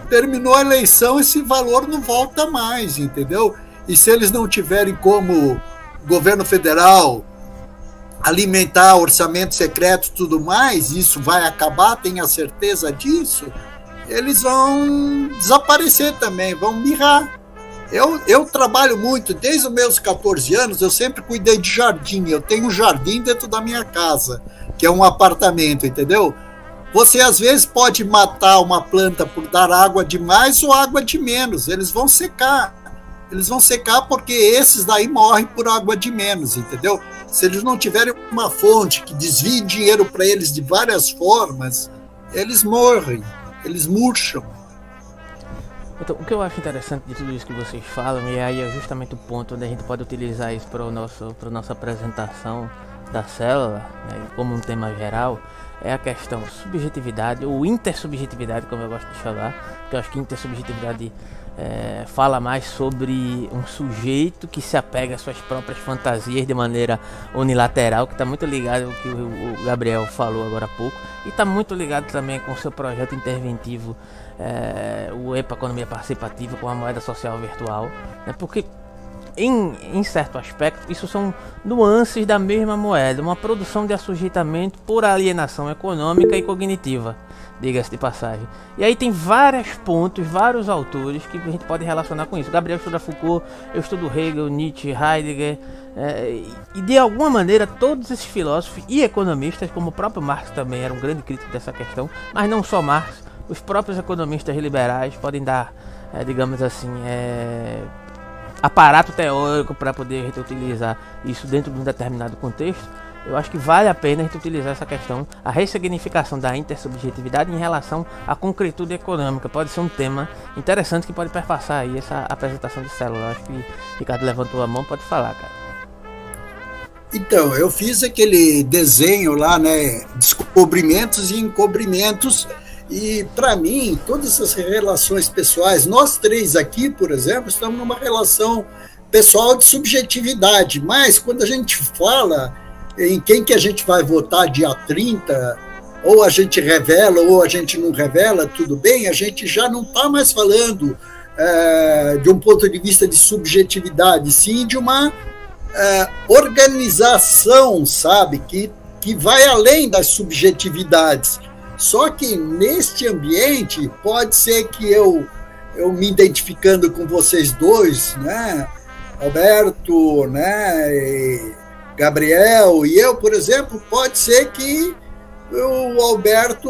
Terminou a eleição, esse valor não volta mais, entendeu? E se eles não tiverem como governo federal alimentar orçamento secreto e tudo mais, isso vai acabar, tenha certeza disso, eles vão desaparecer também, vão mirrar. Eu, eu trabalho muito, desde os meus 14 anos, eu sempre cuidei de jardim. Eu tenho um jardim dentro da minha casa, que é um apartamento, entendeu? Você às vezes pode matar uma planta por dar água demais ou água de menos. Eles vão secar. Eles vão secar porque esses daí morrem por água de menos, entendeu? Se eles não tiverem uma fonte que desvie dinheiro para eles de várias formas, eles morrem, eles murcham. Então, o que eu acho interessante de tudo isso que vocês falam, e aí é justamente o ponto onde a gente pode utilizar isso para a nossa apresentação da célula, né, como um tema geral, é a questão subjetividade, ou intersubjetividade, como eu gosto de chamar, porque eu acho que intersubjetividade é, fala mais sobre um sujeito que se apega às suas próprias fantasias de maneira unilateral, que está muito ligado ao que o, o Gabriel falou agora há pouco, e está muito ligado também com o seu projeto interventivo é, o EPA Economia Participativa com a moeda social virtual, né, porque em, em certo aspecto isso são nuances da mesma moeda, uma produção de assujeitamento por alienação econômica e cognitiva, diga-se de passagem. E aí tem vários pontos, vários autores que a gente pode relacionar com isso. Gabriel estuda Foucault, eu estudo Hegel, Nietzsche, Heidegger, é, e de alguma maneira todos esses filósofos e economistas, como o próprio Marx também era um grande crítico dessa questão, mas não só Marx, os próprios economistas liberais podem dar, é, digamos assim, é, aparato teórico para poder a gente utilizar isso dentro de um determinado contexto, eu acho que vale a pena a gente utilizar essa questão, a ressignificação da intersubjetividade em relação à concretude econômica. Pode ser um tema interessante que pode perpassar aí essa apresentação de célula. Eu acho que Ricardo levantou a mão, pode falar, cara. Então, eu fiz aquele desenho lá, né? Descobrimentos e encobrimentos e, para mim, todas essas relações pessoais, nós três aqui, por exemplo, estamos numa relação pessoal de subjetividade, mas quando a gente fala em quem que a gente vai votar dia 30, ou a gente revela ou a gente não revela, tudo bem, a gente já não está mais falando é, de um ponto de vista de subjetividade, sim de uma é, organização, sabe, que, que vai além das subjetividades. Só que neste ambiente, pode ser que eu, eu me identificando com vocês dois, né? Alberto, né? Gabriel e eu, por exemplo, pode ser que o Alberto,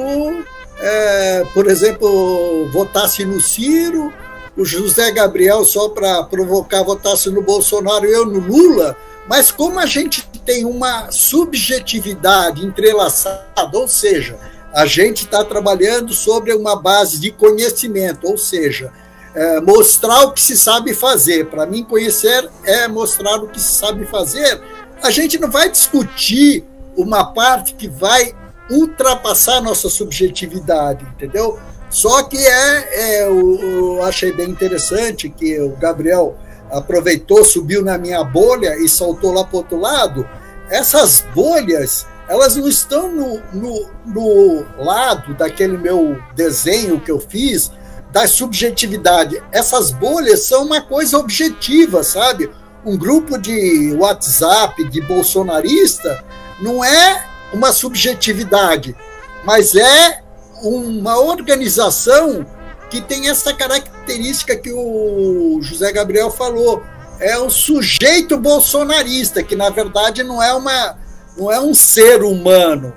é, por exemplo, votasse no Ciro, o José Gabriel, só para provocar, votasse no Bolsonaro e eu no Lula, mas como a gente tem uma subjetividade entrelaçada, ou seja, A gente está trabalhando sobre uma base de conhecimento, ou seja, é, mostrar o que se sabe fazer. Para mim, conhecer é mostrar o que se sabe fazer. A gente não vai discutir uma parte que vai ultrapassar nossa subjetividade, entendeu? Só que é, é eu, eu achei bem interessante que o Gabriel aproveitou, subiu na minha bolha e saltou lá para outro lado. Essas bolhas, elas não estão no, no, no lado daquele meu desenho que eu fiz da subjetividade. Essas bolhas são uma coisa objetiva, sabe? Um grupo de WhatsApp de bolsonarista não é uma subjetividade, mas é uma organização que tem essa característica que o José Gabriel falou. É o sujeito bolsonarista, que na verdade não é, uma, não é um ser humano,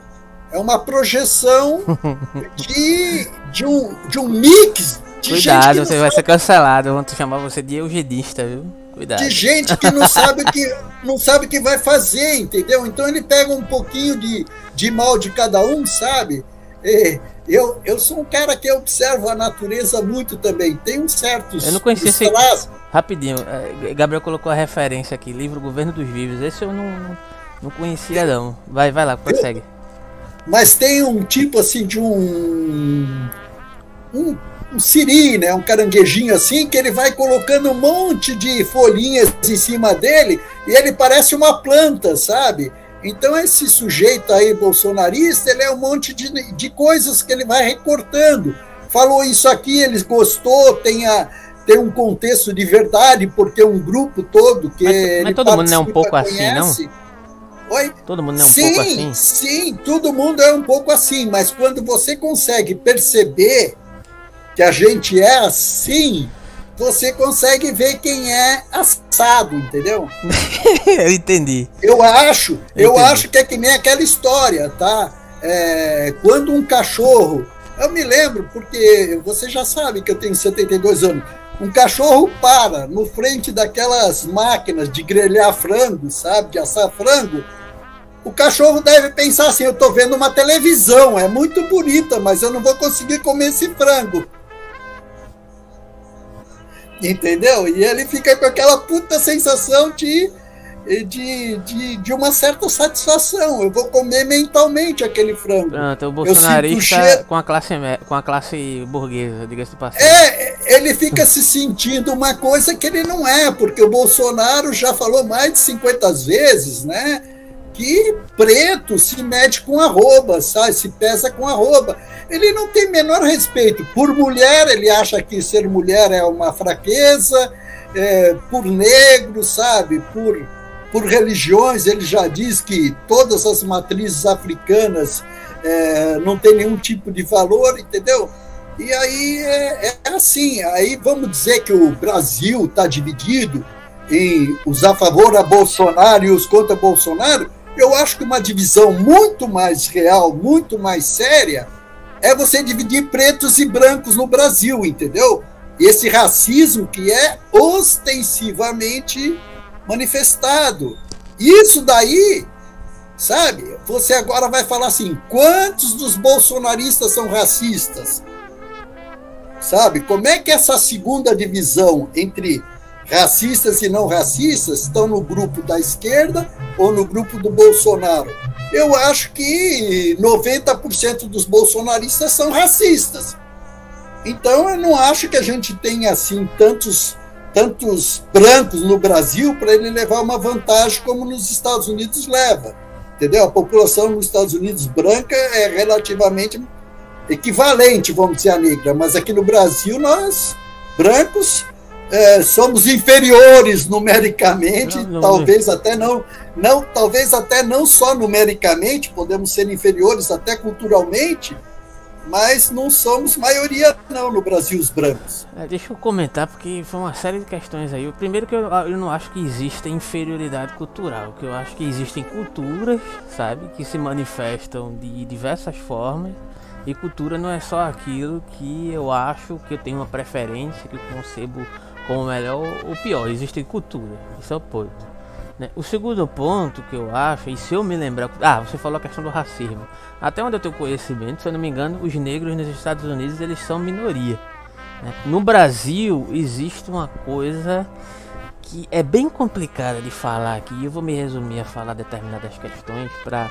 é uma projeção de, de, um, de um mix de Cuidado, você vai ser cancelado. Vão chamar você de eugenista, viu? Cuidado. De gente que não sabe o que não sabe que vai fazer, entendeu? Então ele pega um pouquinho de, de mal de cada um, sabe? E eu, eu sou um cara que observa a natureza muito também. Tem uns certos. Eu não conhecia esse. Rapidinho, é, Gabriel colocou a referência aqui, livro Governo dos Vivos. Esse eu não, não conhecia, não. Vai, vai lá, consegue. Mas tem um tipo assim de um. Um um siri, né, um caranguejinho assim, que ele vai colocando um monte de folhinhas em cima dele e ele parece uma planta, sabe? Então esse sujeito aí bolsonarista, ele é um monte de, de coisas que ele vai recortando. Falou isso aqui, ele gostou, tem, a, tem um contexto de verdade, porque um grupo todo que mas, mas todo mundo não é um pouco assim, não? Oi? Todo mundo é um sim, pouco assim? Sim, todo mundo é um pouco assim, mas quando você consegue perceber que a gente é assim, você consegue ver quem é assado, entendeu? eu entendi. Eu acho, eu, eu acho que é que nem aquela história, tá? É, quando um cachorro, eu me lembro, porque você já sabe que eu tenho 72 anos, um cachorro para no frente daquelas máquinas de grelhar frango, sabe, de assar frango, o cachorro deve pensar assim: eu estou vendo uma televisão, é muito bonita, mas eu não vou conseguir comer esse frango. Entendeu? E ele fica com aquela puta sensação de, de, de, de uma certa satisfação. Eu vou comer mentalmente aquele frango. Pronto, o bolsonarista com a classe com a classe burguesa, diga-se de passagem. É, ele fica se sentindo uma coisa que ele não é, porque o Bolsonaro já falou mais de 50 vezes, né? Que preto se mede com arroba, sabe? Se pesa com arroba. Ele não tem menor respeito. Por mulher, ele acha que ser mulher é uma fraqueza, é, por negro, sabe? Por, por religiões, ele já diz que todas as matrizes africanas é, não tem nenhum tipo de valor, entendeu? E aí é, é assim, aí vamos dizer que o Brasil está dividido em os a favor a Bolsonaro e os contra Bolsonaro, eu acho que uma divisão muito mais real, muito mais séria, é você dividir pretos e brancos no Brasil, entendeu? Esse racismo que é ostensivamente manifestado. Isso daí, sabe? Você agora vai falar assim: quantos dos bolsonaristas são racistas? Sabe? Como é que essa segunda divisão entre racistas e não racistas estão no grupo da esquerda ou no grupo do Bolsonaro. Eu acho que 90% dos bolsonaristas são racistas. Então eu não acho que a gente tenha assim tantos tantos brancos no Brasil para ele levar uma vantagem como nos Estados Unidos leva. Entendeu? A população nos Estados Unidos branca é relativamente equivalente, vamos dizer, a negra, mas aqui no Brasil nós brancos é, somos inferiores numericamente, não, não, talvez não. até não, não, talvez até não só numericamente, podemos ser inferiores até culturalmente, mas não somos maioria não no Brasil os brancos. É, deixa eu comentar porque foi uma série de questões aí. O primeiro que eu, eu não acho que exista inferioridade cultural, que eu acho que existem culturas, sabe, que se manifestam de diversas formas. E cultura não é só aquilo que eu acho que eu tenho uma preferência, que eu concebo como melhor ou pior. Existem culturas, isso é o ponto. Né? O segundo ponto que eu acho, e se eu me lembrar. Ah, você falou a questão do racismo. Até onde eu tenho conhecimento, se eu não me engano, os negros nos Estados Unidos eles são minoria. Né? No Brasil existe uma coisa que é bem complicada de falar aqui. Eu vou me resumir a falar determinadas questões para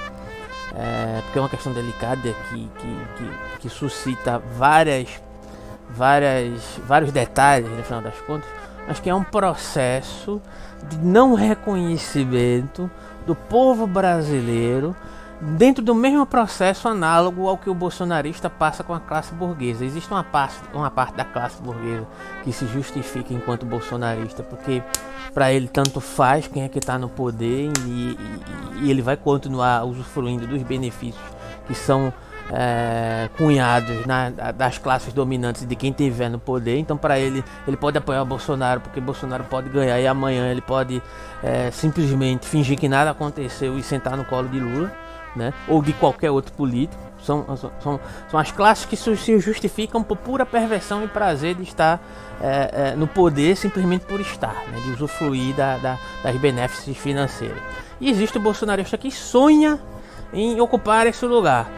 é, porque é uma questão delicada que, que, que, que suscita várias, várias, vários detalhes no final das contas, mas que é um processo de não reconhecimento do povo brasileiro dentro do mesmo processo análogo ao que o bolsonarista passa com a classe burguesa. Existe uma parte, uma parte da classe burguesa que se justifica enquanto bolsonarista, porque para ele tanto faz quem é que está no poder e, e, e, ele vai continuar usufruindo dos benefícios que são é, cunhados na, das classes dominantes de quem estiver no poder. Então, para ele, ele pode apoiar Bolsonaro porque Bolsonaro pode ganhar e amanhã ele pode é, simplesmente fingir que nada aconteceu e sentar no colo de Lula né? ou de qualquer outro político. São, são, são as classes que se justificam por pura perversão e prazer de estar é, é, no poder simplesmente por estar, né? de usufruir da, da, das benefícios financeiros. E existe o bolsonarista que sonha em ocupar esse lugar.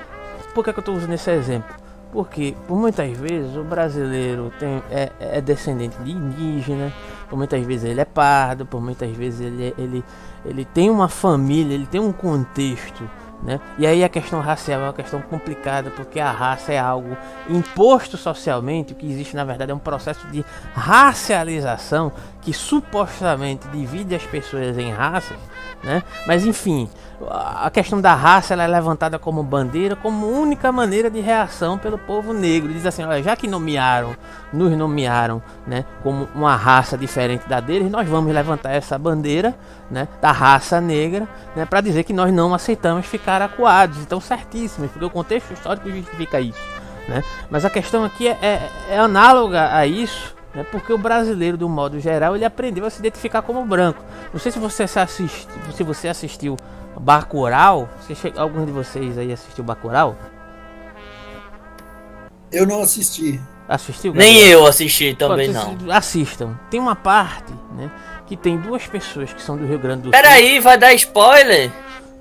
Por que, que eu estou usando esse exemplo? Porque por muitas vezes o brasileiro tem, é, é, descendente de indígena, por muitas vezes ele é pardo, por muitas vezes ele, ele, ele tem uma família, ele tem um contexto né? E aí a questão racial é uma questão complicada porque a raça é algo imposto socialmente, o que existe na verdade é um processo de racialização que supostamente divide as pessoas em raças, né? Mas enfim, a questão da raça é levantada como bandeira, como única maneira de reação pelo povo negro. Diz assim, olha, já que nomearam, nos nomearam, né, como uma raça diferente da deles, nós vamos levantar essa bandeira, né, da raça negra, né, para dizer que nós não aceitamos ficar acuados. Então, certíssimo, porque o contexto histórico justifica isso, né? Mas a questão aqui é, é, é análoga a isso, né, porque o brasileiro, do modo geral, ele aprendeu a se identificar como branco. Não sei se você assistiu, se você assistiu Bacurau? Você Algum de vocês aí assistiu Bacurau? Eu não assisti. Assistiu? Nem eu assisti também não. Assistam. Tem uma parte, né, que tem duas pessoas que são do Rio Grande do Sul. Peraí, vai dar spoiler?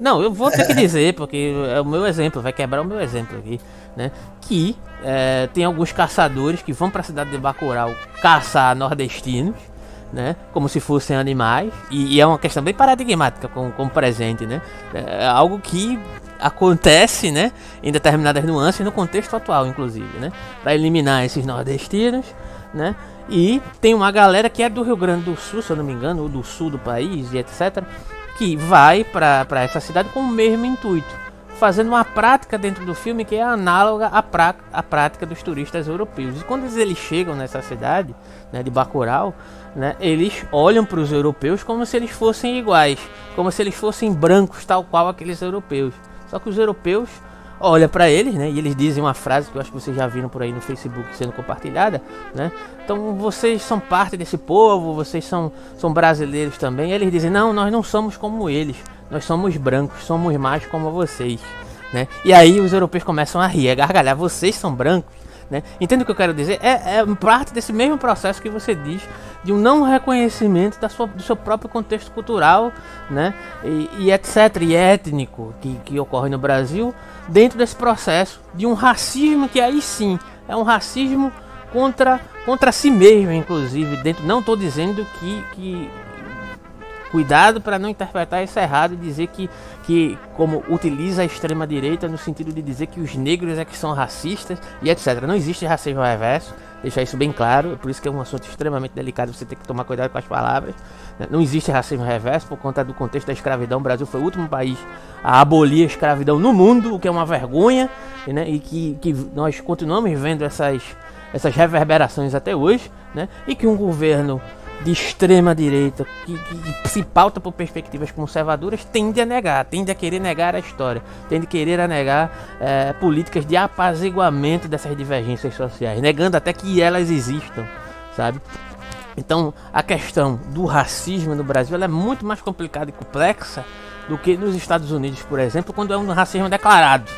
Não, eu vou ter que dizer, porque é o meu exemplo, vai quebrar o meu exemplo aqui, né? Que é, tem alguns caçadores que vão para a cidade de Bacurau caçar nordestinos, né? Como se fossem animais. E, e é uma questão bem paradigmática com, com o presente, né? É algo que acontece, né? Em determinadas nuances no contexto atual, inclusive, né? Para eliminar esses nordestinos, né? E tem uma galera que é do Rio Grande do Sul, se eu não me engano, ou do sul do país e etc. Que vai para essa cidade com o mesmo intuito fazendo uma prática dentro do filme que é análoga à, pra, à prática dos turistas europeus. E quando eles chegam nessa cidade né, de Bacurau, né, eles olham para os europeus como se eles fossem iguais, como se eles fossem brancos, tal qual aqueles europeus. Só que os europeus olham para eles, né, e eles dizem uma frase que eu acho que vocês já viram por aí no Facebook sendo compartilhada, né? Então vocês são parte desse povo, vocês são, são brasileiros também. E eles dizem: "Não, nós não somos como eles. Nós somos brancos, somos mais como vocês." Né? E aí os europeus começam a rir, a gargalhar. Vocês são brancos? Né? Entende o que eu quero dizer? É, é, parte desse mesmo processo que você diz de um não reconhecimento da sua, do seu próprio contexto cultural né? e, e etc. e étnico que, que ocorre no Brasil dentro desse processo de um racismo que aí sim é um racismo contra, contra si mesmo, inclusive. dentro Não estou dizendo que, que Cuidado para não interpretar isso errado e dizer que, que como utiliza a extrema direita no sentido de dizer que os negros é que são racistas e etc. Não existe racismo reverso, deixar isso bem claro, é por isso que é um assunto extremamente delicado, você tem que tomar cuidado com as palavras. Né? Não existe racismo reverso por conta do contexto da escravidão. O Brasil foi o último país a abolir a escravidão no mundo, o que é uma vergonha, né? e que, que nós continuamos vendo essas, essas reverberações até hoje, né? e que um governo de extrema direita que, que, se pauta por perspectivas conservadoras tende a negar, tende a querer negar a história, tende a querer negar é, políticas de apaziguamento dessas divergências sociais, negando até que elas existam, sabe? Então a questão do racismo no Brasil é muito mais complicada e complexa do que nos Estados Unidos, por exemplo, quando é um racismo declarado,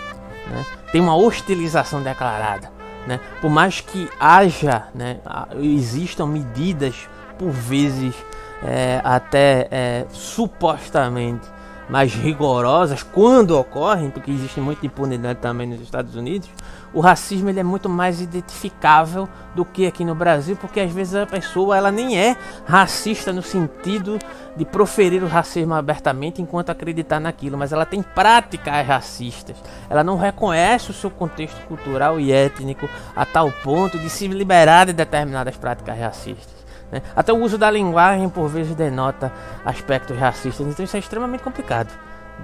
né? tem uma hostilização declarada. Né? Por mais que haja, né, existam medidas por vezes é, até é, supostamente mais rigorosas quando ocorrem, porque existe muita impunidade também nos Estados Unidos, o racismo ele é muito mais identificável do que aqui no Brasil, porque às vezes a pessoa ela nem é racista no sentido de proferir o racismo abertamente enquanto acreditar naquilo, mas ela tem práticas racistas. Ela não reconhece o seu contexto cultural e étnico a tal ponto de se liberar de determinadas práticas racistas. Né? Até o uso da linguagem por vezes denota aspectos racistas, então isso é extremamente complicado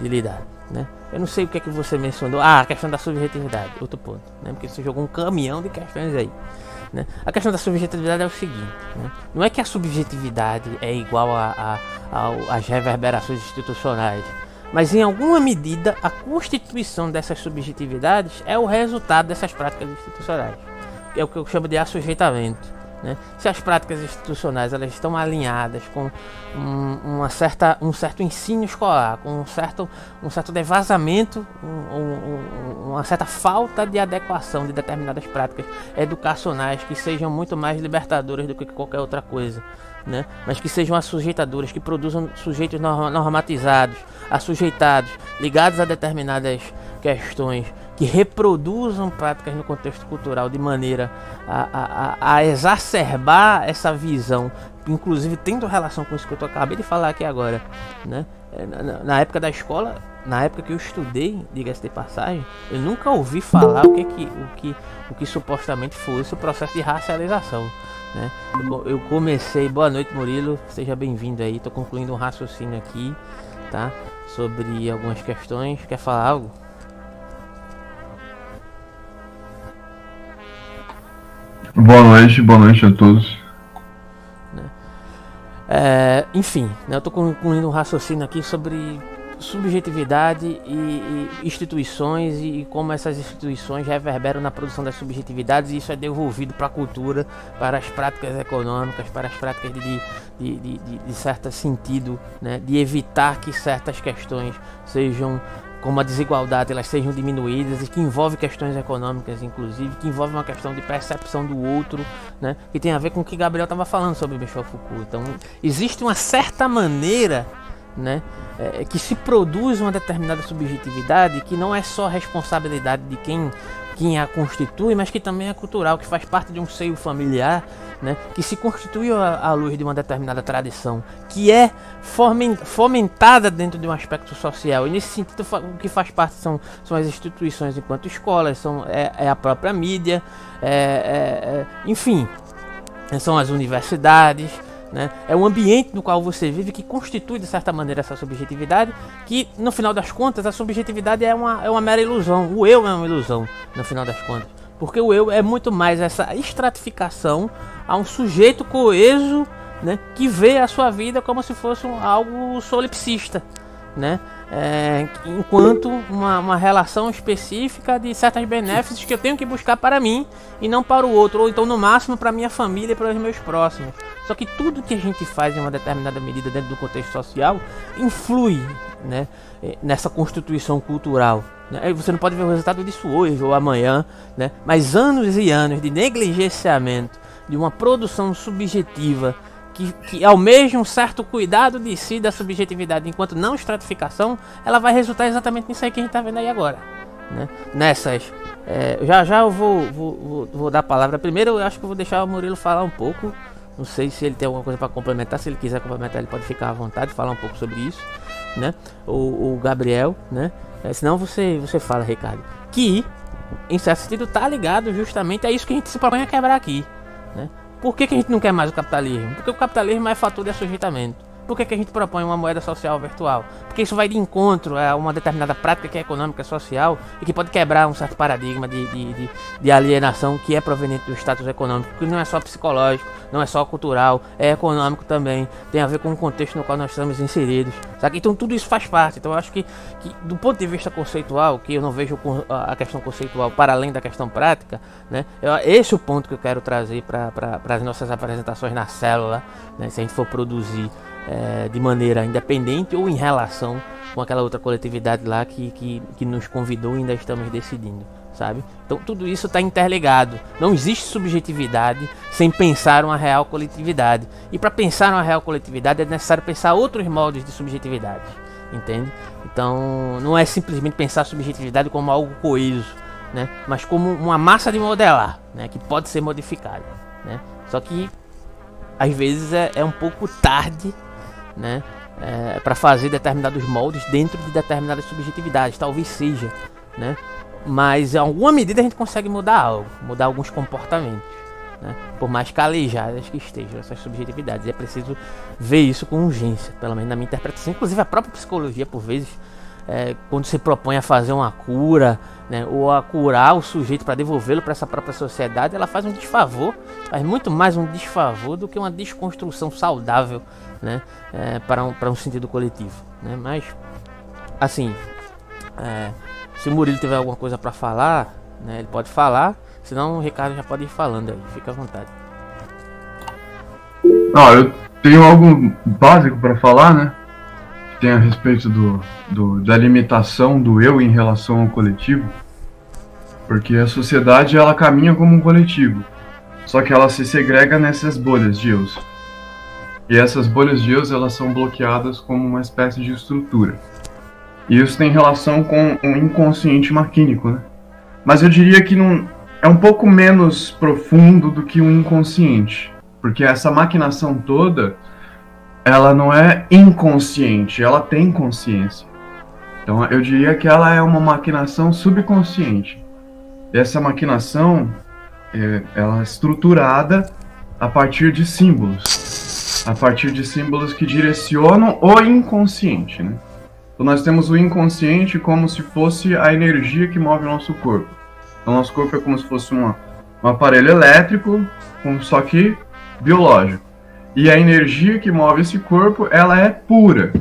de lidar. Né? Eu não sei o que é que você mencionou. Ah, a questão da subjetividade, outro ponto. Né? Porque você jogou um caminhão de questões aí. Né? A questão da subjetividade é o seguinte: né? não é que a subjetividade é igual às reverberações institucionais, mas em alguma medida a constituição dessas subjetividades é o resultado dessas práticas institucionais, é o que eu chamo de assujeitamento. Né? Se as práticas institucionais elas estão alinhadas com um, uma certa, um certo ensino escolar, com um certo, um certo devasamento, um, um, uma certa falta de adequação de determinadas práticas educacionais que sejam muito mais libertadoras do que qualquer outra coisa. Né? mas que sejam assujeitadoras, que produzam sujeitos normatizados, assujeitados, ligados a determinadas questões que reproduzam práticas no contexto cultural de maneira a, a, a exacerbar essa visão, inclusive tendo relação com isso que eu acabei de falar aqui agora, né? É, na, na época da escola, na época que eu estudei, diga-se de passagem, eu nunca ouvi falar o que, que, o que, o que supostamente fosse o processo de racialização. Né? Eu, eu comecei, boa noite Murilo, seja bem-vindo aí, estou concluindo um raciocínio aqui, tá? Sobre algumas questões. Quer falar algo? Boa noite, boa noite a todos. Né? É, enfim, né, eu estou concluindo um raciocínio aqui sobre subjetividade e, e instituições e, e, como essas instituições reverberam na produção das subjetividades e isso é devolvido para a cultura, para as práticas econômicas, para as práticas de, de, de, de, de certo sentido, né, de evitar que certas questões sejam como a desigualdade elas sejam diminuídas e que envolve questões econômicas inclusive que envolve uma questão de percepção do outro né que tem a ver com o que Gabriel estava falando sobre Michel Foucault então existe uma certa maneira né é, que se produz uma determinada subjetividade que não é só responsabilidade de quem quem a constitui, mas que também é cultural, que faz parte de um seio familiar, né, que se constitui à luz de uma determinada tradição, que é fomentada dentro de um aspecto social. E nesse sentido, o que faz parte são, são as instituições enquanto escolas, são, é, é a própria mídia, é, é, é enfim, são as universidades. Né? É o ambiente no qual você vive que constitui de certa maneira essa subjetividade, que no final das contas a subjetividade é uma, é uma mera ilusão, o eu é uma ilusão no final das contas. Porque o eu é muito mais essa estratificação a um sujeito coeso né, que vê a sua vida como se fosse um, algo solipsista. Né? É, enquanto uma, uma, relação específica de certos benefícios que eu tenho que buscar para mim e não para o outro, ou então no máximo para minha família e para os meus próximos. Só que tudo que a gente faz em uma determinada medida dentro do contexto social influi né, é, nessa constituição cultural. Né? Você não pode ver o resultado disso hoje ou amanhã, né? mas anos e anos de negligenciamento, de uma produção subjetiva que, que almeja um certo cuidado de si da subjetividade enquanto não estratificação, ela vai resultar exatamente nisso aí que a gente está vendo aí agora. Né? Nessas. É, já já eu vou, vou, vou, vou, dar a palavra. Primeiro eu acho que vou deixar o Murilo falar um pouco. Não sei se ele tem alguma coisa para complementar. Se ele quiser complementar, ele pode ficar à vontade falar um pouco sobre isso. Né? O, o Gabriel, né? É, senão você, você fala, Ricardo. Que, em certo sentido, tá ligado justamente a isso que a gente se propõe a quebrar aqui. Né? Por que, que a gente não quer mais o capitalismo? Porque o capitalismo é fator de assujeitamento. Por que, que a gente propõe uma moeda social virtual? Porque isso vai de encontro a uma determinada prática que é econômica, social e que pode quebrar um certo paradigma de, de, de, de alienação que é proveniente do status econômico, que não é só psicológico, não é só cultural, é econômico também, tem a ver com o contexto no qual nós estamos inseridos. Sabe? Então tudo isso faz parte. Então eu acho que, que do ponto de vista conceitual, que eu não vejo a questão conceitual para além da questão prática, né? Eu, esse é o ponto que eu quero trazer para as nossas apresentações na célula, né? se a gente for produzir é, de maneira independente ou em relação com aquela outra coletividade lá que, que, que nos convidou e ainda estamos decidindo. sabe? Então tudo isso está interligado. Não existe subjetividade sem pensar uma real coletividade. E para pensar uma real coletividade é necessário pensar outros modos de subjetividade, entende? Então não é simplesmente pensar subjetividade como algo coeso, né? Mas como uma massa de modelar, né? Que pode ser modificada, né? Só que às vezes é, é um pouco tarde, né? É, para fazer determinados moldes dentro de determinadas subjetividades, talvez seja, né? Mas em alguma medida a gente consegue mudar algo, mudar alguns comportamentos. Né? Por mais calejadas que estejam essas subjetividades. E é preciso ver isso com urgência, pelo menos na minha interpretação. Inclusive a própria psicologia, por vezes, é, quando se propõe a fazer uma cura, né, ou a curar o sujeito para devolvê-lo para essa própria sociedade, ela faz um desfavor, faz muito mais um desfavor do que uma desconstrução saudável né, é, para, um, para um sentido coletivo. Né? Mas, assim, é, se o Murilo tiver alguma coisa para falar, né, ele pode falar, senão o Ricardo já pode ir falando aí, fica à vontade. Não, eu tenho algo básico para falar, né? Tem a respeito do, do, da limitação do eu em relação ao coletivo, porque a sociedade ela caminha como um coletivo, só que ela se segrega nessas bolhas de eus. E essas bolhas de eus elas são bloqueadas como uma espécie de estrutura. E isso tem relação com o inconsciente maquínico, né? Mas eu diria que não, é um pouco menos profundo do que o inconsciente, porque essa maquinação toda, ela não é inconsciente, ela tem consciência. Então eu diria que ela é uma maquinação subconsciente. E essa maquinação, é, ela é estruturada a partir de símbolos, a partir de símbolos que direcionam o inconsciente, né? Então nós temos o inconsciente como se fosse a energia que move o nosso corpo. Então nosso corpo é como se fosse uma, um aparelho elétrico, só que biológico. E a energia que move esse corpo, ela é pura,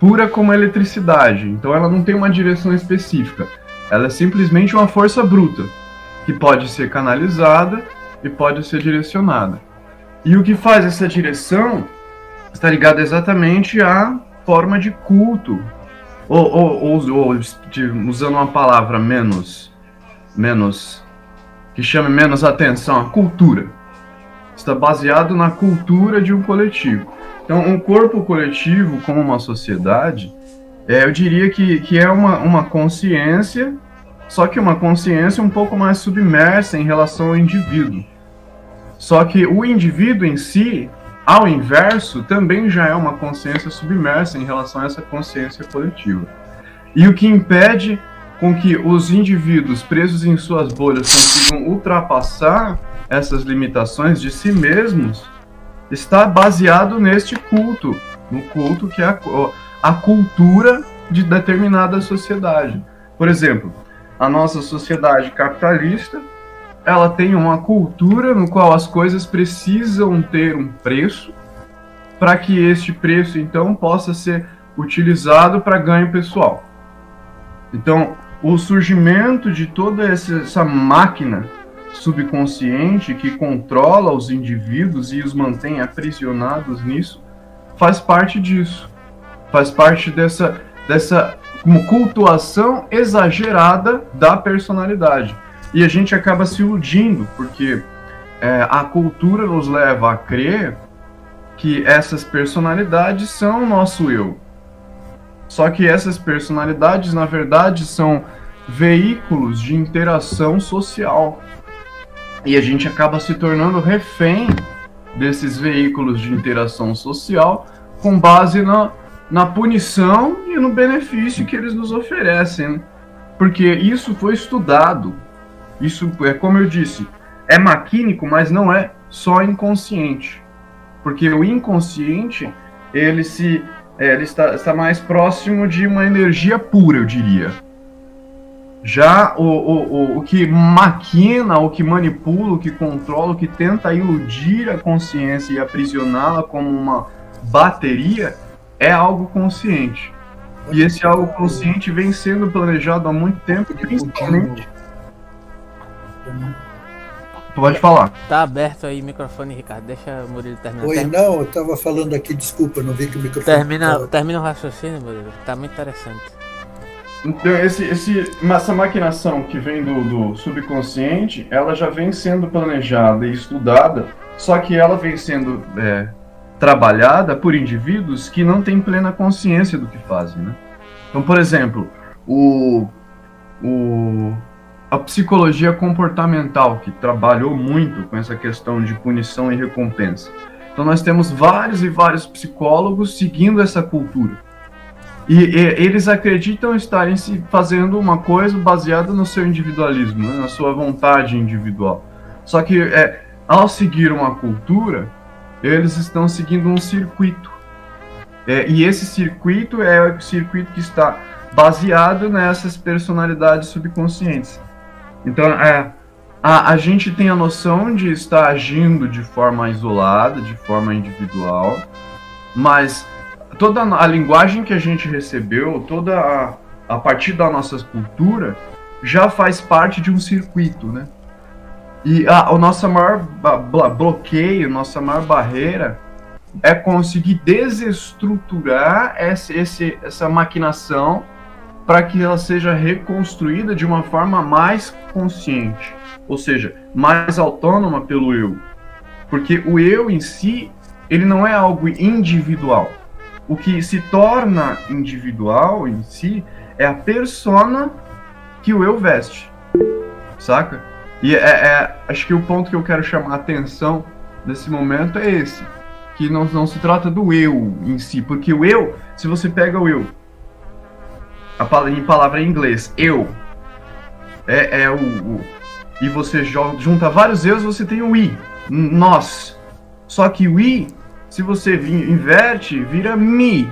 pura como eletricidade. Então ela não tem uma direção específica. Ela é simplesmente uma força bruta que pode ser canalizada e pode ser direcionada. E o que faz essa direção está ligado exatamente à forma de culto ou, ou, ou, ou usando uma palavra menos, menos, que chame menos atenção, a cultura. Está baseado na cultura de um coletivo. Então, um corpo coletivo, como uma sociedade, é, eu diria que, que é uma, uma consciência, só que uma consciência um pouco mais submersa em relação ao indivíduo. Só que o indivíduo em si, ao inverso, também já é uma consciência submersa em relação a essa consciência coletiva. E o que impede com que os indivíduos presos em suas bolhas consigam ultrapassar essas limitações de si mesmos está baseado neste culto, no culto que é a, a cultura de determinada sociedade. Por exemplo, a nossa sociedade capitalista ela tem uma cultura no qual as coisas precisam ter um preço para que este preço então possa ser utilizado para ganho pessoal. Então, o surgimento de toda essa máquina subconsciente que controla os indivíduos e os mantém aprisionados nisso faz parte disso. Faz parte dessa dessa cultuação exagerada da personalidade. E a gente acaba se iludindo, porque é, a cultura nos leva a crer que essas personalidades são o nosso eu. Só que essas personalidades, na verdade, são veículos de interação social. E a gente acaba se tornando refém desses veículos de interação social com base na, na punição e no benefício que eles nos oferecem. Porque isso foi estudado. Isso é como eu disse, é maquínico, mas não é só inconsciente. Porque o inconsciente, ele se é, ele está, está mais próximo de uma energia pura, eu diria. Já o, o, o, o que maquina, o que manipula, o que controla, o que tenta iludir a consciência e aprisioná-la como uma bateria, é algo consciente. E esse algo consciente vem sendo planejado há muito tempo, principalmente Pode falar. Tá aberto aí o microfone, Ricardo. Deixa o Murilo terminar. Oi, Termina. não, eu tava falando aqui, desculpa, não vi que o microfone. Termina, termina o raciocínio, Murilo. Tá muito interessante. Então, esse, esse, essa maquinação que vem do, do subconsciente, ela já vem sendo planejada e estudada, só que ela vem sendo é, trabalhada por indivíduos que não têm plena consciência do que fazem. Né? Então, por exemplo, o, o, a psicologia comportamental, que trabalhou muito com essa questão de punição e recompensa. Então, nós temos vários e vários psicólogos seguindo essa cultura. E, e, eles acreditam estarem se fazendo uma coisa baseada no seu individualismo, né, na sua vontade individual. Só que é, ao seguir uma cultura, eles estão seguindo um circuito. É, e esse circuito é o circuito que está baseado nessas personalidades subconscientes. Então, é, a, a gente tem a noção de estar agindo de forma isolada, de forma individual, mas toda a linguagem que a gente recebeu, toda a, a partir da nossa cultura, já faz parte de um circuito, né? E a, o nosso maior bloqueio, nossa maior barreira é conseguir desestruturar essa, esse, essa maquinação para que ela seja reconstruída de uma forma mais consciente, ou seja, mais autônoma pelo eu. Porque o eu em si, ele não é algo individual. O que se torna individual em si é a persona que o eu veste, saca? E é, é, acho que o ponto que eu quero chamar a atenção nesse momento é esse, que não, não se trata do eu em si, porque o eu, se você pega o eu, a, palavra em inglês, eu, é, é o, o, e você junta vários eus, você tem o i, nós. Só que o i se você inverte, vira mi,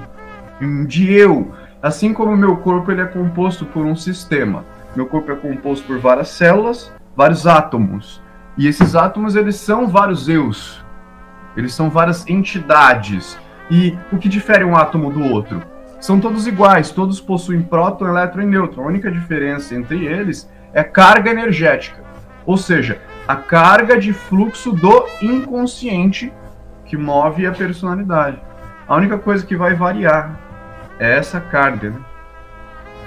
de eu. Assim como o meu corpo ele é composto por um sistema. Meu corpo é composto por várias células, vários átomos. E esses átomos eles são vários eus. Eles são várias entidades. E o que difere um átomo do outro? São todos iguais, todos possuem próton, elétron e nêutron. A única diferença entre eles é carga energética. Ou seja, a carga de fluxo do inconsciente que move a personalidade. A única coisa que vai variar é essa carga. Né?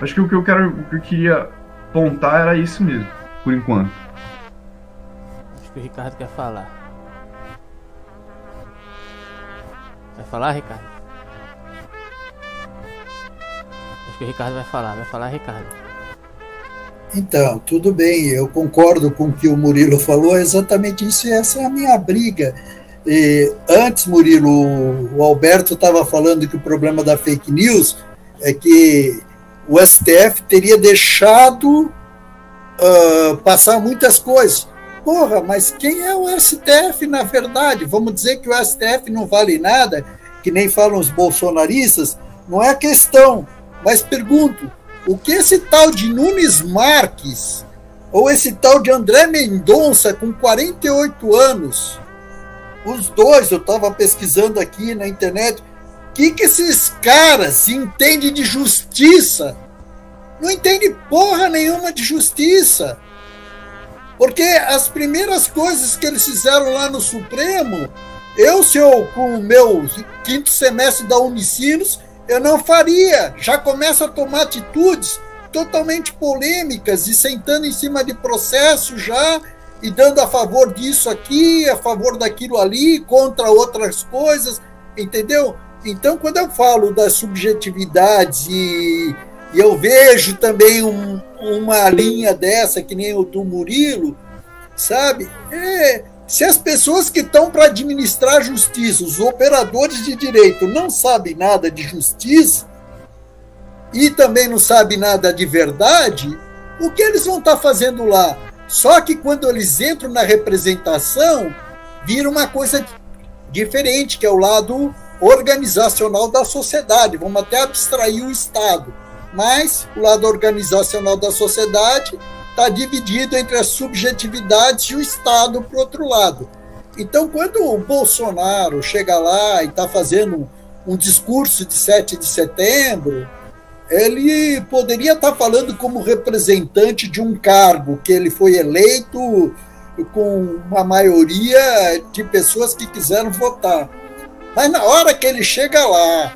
Acho que o que eu quero, o que eu queria apontar era isso mesmo, por enquanto. Acho que o Ricardo quer falar. Vai falar, Ricardo? Que o Ricardo vai falar. Vai falar, Ricardo. Então, tudo bem, eu concordo com o que o Murilo falou, exatamente isso, essa é a minha briga e antes, Murilo, o Alberto estava falando que o problema da fake news é que o STF teria deixado uh, passar muitas coisas. Porra, mas quem é o STF na verdade? Vamos dizer que o STF não vale nada, que nem falam os bolsonaristas? Não é questão. Mas pergunto, o que esse tal de Nunes Marques ou esse tal de André Mendonça com 48 anos os dois, eu estava pesquisando aqui na internet, o que, que esses caras entendem de justiça? Não entende porra nenhuma de justiça. Porque as primeiras coisas que eles fizeram lá no Supremo, eu, se eu, com o meu quinto semestre da Unicinos, eu não faria. Já começa a tomar atitudes totalmente polêmicas e sentando em cima de processo já e dando a favor disso aqui, a favor daquilo ali, contra outras coisas, entendeu? Então, quando eu falo das subjetividades e, e eu vejo também um, uma linha dessa, que nem o do Murilo, sabe? É, se as pessoas que estão para administrar a justiça, os operadores de direito, não sabem nada de justiça e também não sabem nada de verdade, o que eles vão estar tá fazendo lá? Só que quando eles entram na representação, vira uma coisa diferente, que é o lado organizacional da sociedade. Vamos até abstrair o Estado. Mas o lado organizacional da sociedade está dividido entre as subjetividades e o Estado, por outro lado. Então, quando o Bolsonaro chega lá e está fazendo um discurso de 7 de setembro, ele poderia estar falando como representante de um cargo que ele foi eleito com uma maioria de pessoas que quiseram votar. Mas na hora que ele chega lá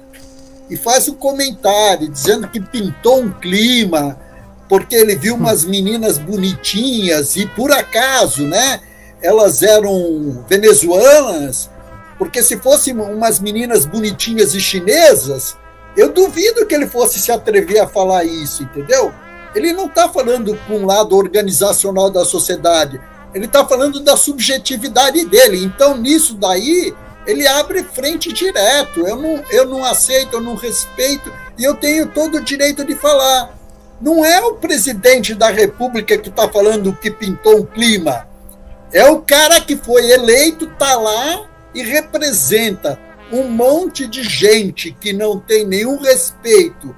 e faz um comentário dizendo que pintou um clima porque ele viu umas meninas bonitinhas e por acaso, né? Elas eram venezuelanas, porque se fossem umas meninas bonitinhas e chinesas, eu duvido que ele fosse se atrever a falar isso, entendeu? Ele não está falando com um lado organizacional da sociedade, ele está falando da subjetividade dele. Então, nisso daí, ele abre frente direto. Eu não, eu não aceito, eu não respeito, e eu tenho todo o direito de falar. Não é o presidente da República que está falando que pintou um clima. É o cara que foi eleito, está lá e representa um monte de gente que não tem nenhum respeito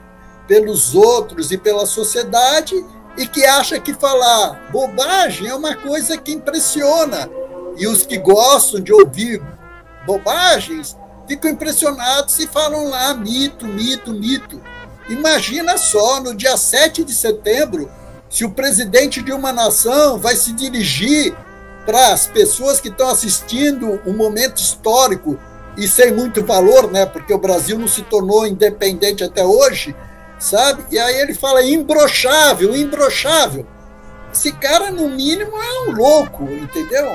pelos outros e pela sociedade e que acha que falar bobagem é uma coisa que impressiona. E os que gostam de ouvir bobagens ficam impressionados e falam lá mito, mito, mito. Imagina só, no dia 7 de setembro, se o presidente de uma nação vai se dirigir para as pessoas que estão assistindo um momento histórico e sem muito valor, né? Porque o Brasil não se tornou independente até hoje, sabe? E aí ele fala imbrochável, imbrochável. Esse cara, no mínimo, é um louco, entendeu?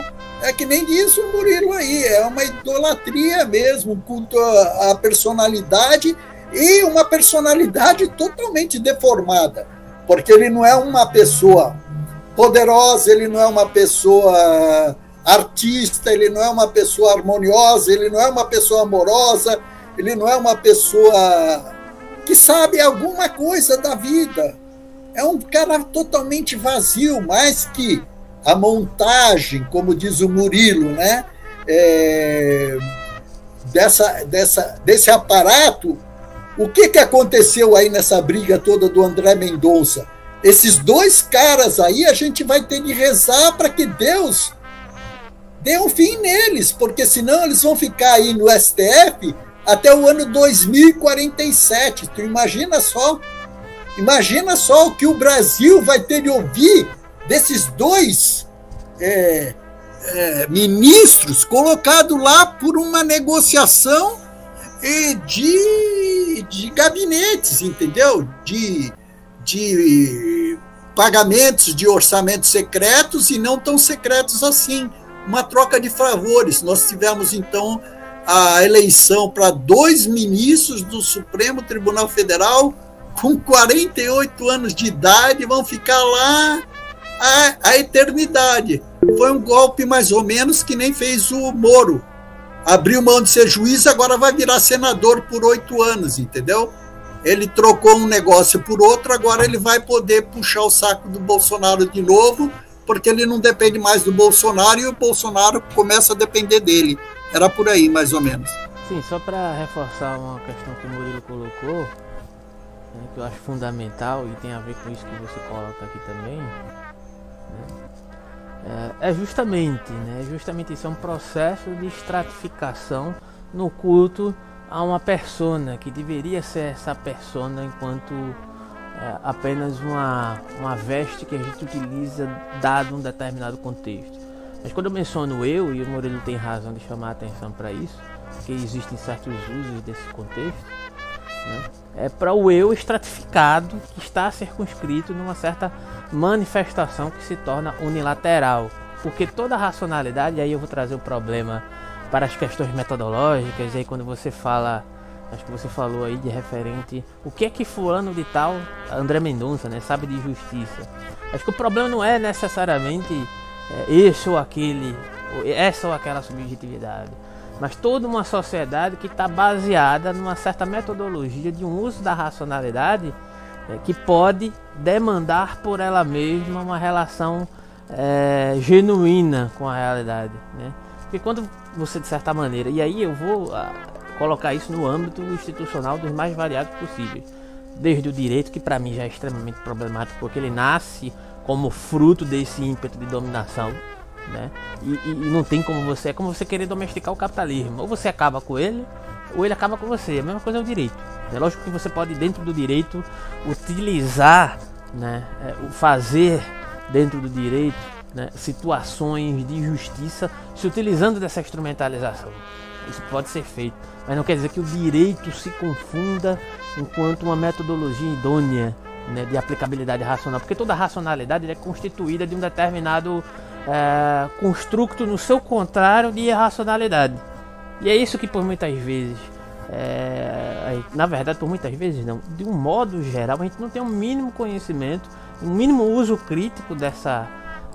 É que nem diz o Murilo aí, é uma idolatria mesmo, culto à personalidade e uma personalidade totalmente deformada, porque ele não é uma pessoa poderosa, ele não é uma pessoa artista, ele não é uma pessoa harmoniosa, ele não é uma pessoa amorosa, ele não é uma pessoa que sabe alguma coisa da vida. É um cara totalmente vazio, mais que a montagem, como diz o Murilo, né? É, dessa, dessa, desse aparato. O que, que aconteceu aí nessa briga toda do André Mendonça? Esses dois caras aí, a gente vai ter que rezar para que Deus dê um fim neles, porque senão eles vão ficar aí no STF até o ano 2047. Tu imagina só? Imagina só o que o Brasil vai ter de ouvir desses dois é, é, ministros colocados lá por uma negociação de, de gabinetes, entendeu? De, de pagamentos de orçamentos secretos e não tão secretos assim. Uma troca de favores. Nós tivemos, então, a eleição para dois ministros do Supremo Tribunal Federal com 48 anos de idade, vão ficar lá a, a eternidade. Foi um golpe mais ou menos que nem fez o Moro. Abriu mão de ser juiz, agora vai virar senador por oito anos, entendeu? Ele trocou um negócio por outro, agora ele vai poder puxar o saco do Bolsonaro de novo, porque ele não depende mais do Bolsonaro e o Bolsonaro começa a depender dele. Era por aí, mais ou menos. Sim, só para reforçar uma questão que o Murilo colocou, né, que eu acho fundamental e tem a ver com isso que você coloca aqui também? É, é, justamente, né, justamente isso, é um processo de estratificação no culto a uma persona que deveria ser essa persona enquanto é, apenas uma, uma veste que a gente utiliza dado um determinado contexto. Mas quando eu menciono eu, e o Murilo tem razão de chamar a atenção para isso, que existem certos usos desse contexto, né? é para o eu estratificado que está circunscrito numa certa manifestação que se torna unilateral. Porque toda racionalidade, e aí eu vou trazer o problema para as questões metodológicas, e aí quando você fala, acho que você falou aí de referente, o que é que fulano de tal, André Mendonça, né, sabe de justiça. Acho que o problema não é necessariamente é, esse ou aquele, essa ou aquela subjetividade mas toda uma sociedade que está baseada numa certa metodologia de um uso da racionalidade é, que pode demandar por ela mesma uma relação é, genuína com a realidade. Né? Porque quando você, de certa maneira, e aí eu vou a, ah, colocar isso no âmbito institucional dos mais variados possíveis, desde o direito, que para mim já é extremamente problemático, porque ele nasce como fruto desse ímpeto de dominação né? E, e, e, não tem como você, é como você querer domesticar o capitalismo. Ou você acaba com ele, ou ele acaba com você. A mesma coisa é o direito. É lógico que você pode, dentro do direito, utilizar, né, é, fazer dentro do direito, né, situações de justiça, se utilizando dessa instrumentalização. Isso pode ser feito, mas não quer dizer que o direito se confunda enquanto uma metodologia idônea né, de aplicabilidade racional, porque toda racionalidade é constituída de um determinado é, construto no seu contrário de irracionalidade. E é isso que por muitas vezes, é, na verdade por muitas vezes não, de um modo geral a gente não tem um mínimo conhecimento, um mínimo uso crítico dessa,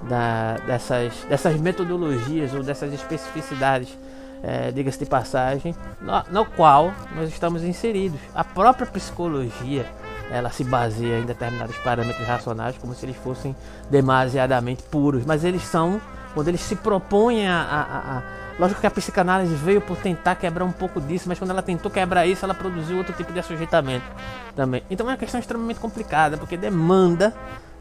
da, dessas, dessas metodologias ou dessas especificidades, é, diga-se de passagem, no, no qual nós estamos inseridos. A própria psicologia ela se baseia em determinados parâmetros racionais como se eles fossem demasiadamente puros, mas eles são quando eles se propõem a, a, a, lógico que a psicanálise veio por tentar quebrar um pouco disso, mas quando ela tentou quebrar isso, ela produziu outro tipo de assujeitamento também. Então é uma questão extremamente complicada porque demanda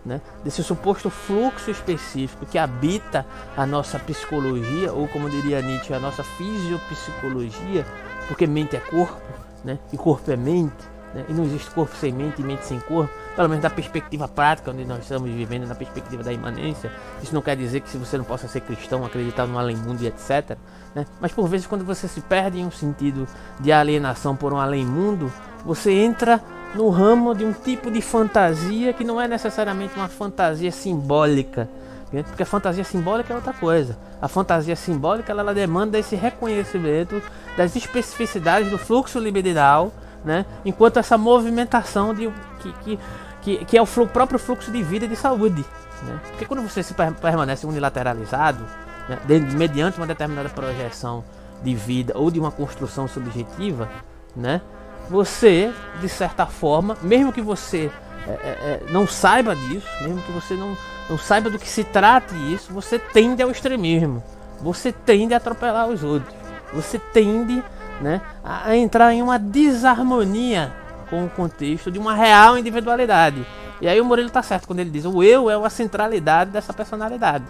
né, desse suposto fluxo específico que habita a nossa psicologia, ou como diria Nietzsche, a nossa fisiopsicologia, porque mente é corpo, né, e corpo é mente, né? E não existe corpo sem mente e mente sem corpo, pelo menos da perspectiva prática onde nós estamos vivendo, na perspectiva da imanência. Isso não quer dizer que se você não possa ser cristão, acreditar no além-mundo e etc. Né? Mas por vezes, quando você se perde em um sentido de alienação por um além-mundo, você entra no ramo de um tipo de fantasia que não é necessariamente uma fantasia simbólica. Né? Porque a fantasia simbólica é outra coisa. A fantasia simbólica ela, ela demanda esse reconhecimento das especificidades do fluxo libidinal né? Enquanto essa movimentação de, que, que, que, que é o próprio fluxo de vida e de saúde. Né? Porque quando você se permanece unilateralizado, né, mediante uma determinada projeção de vida ou de uma construção subjetiva, né, você, de certa forma, mesmo que você é, é, é, não saiba disso, mesmo que você não, não saiba do que se trate isso, você tende ao extremismo. Você tende a atropelar os outros. Você tende né, a entrar em uma desarmonia com o contexto de uma real individualidade. E aí o Murilo está certo quando ele diz: o eu é uma centralidade dessa personalidade.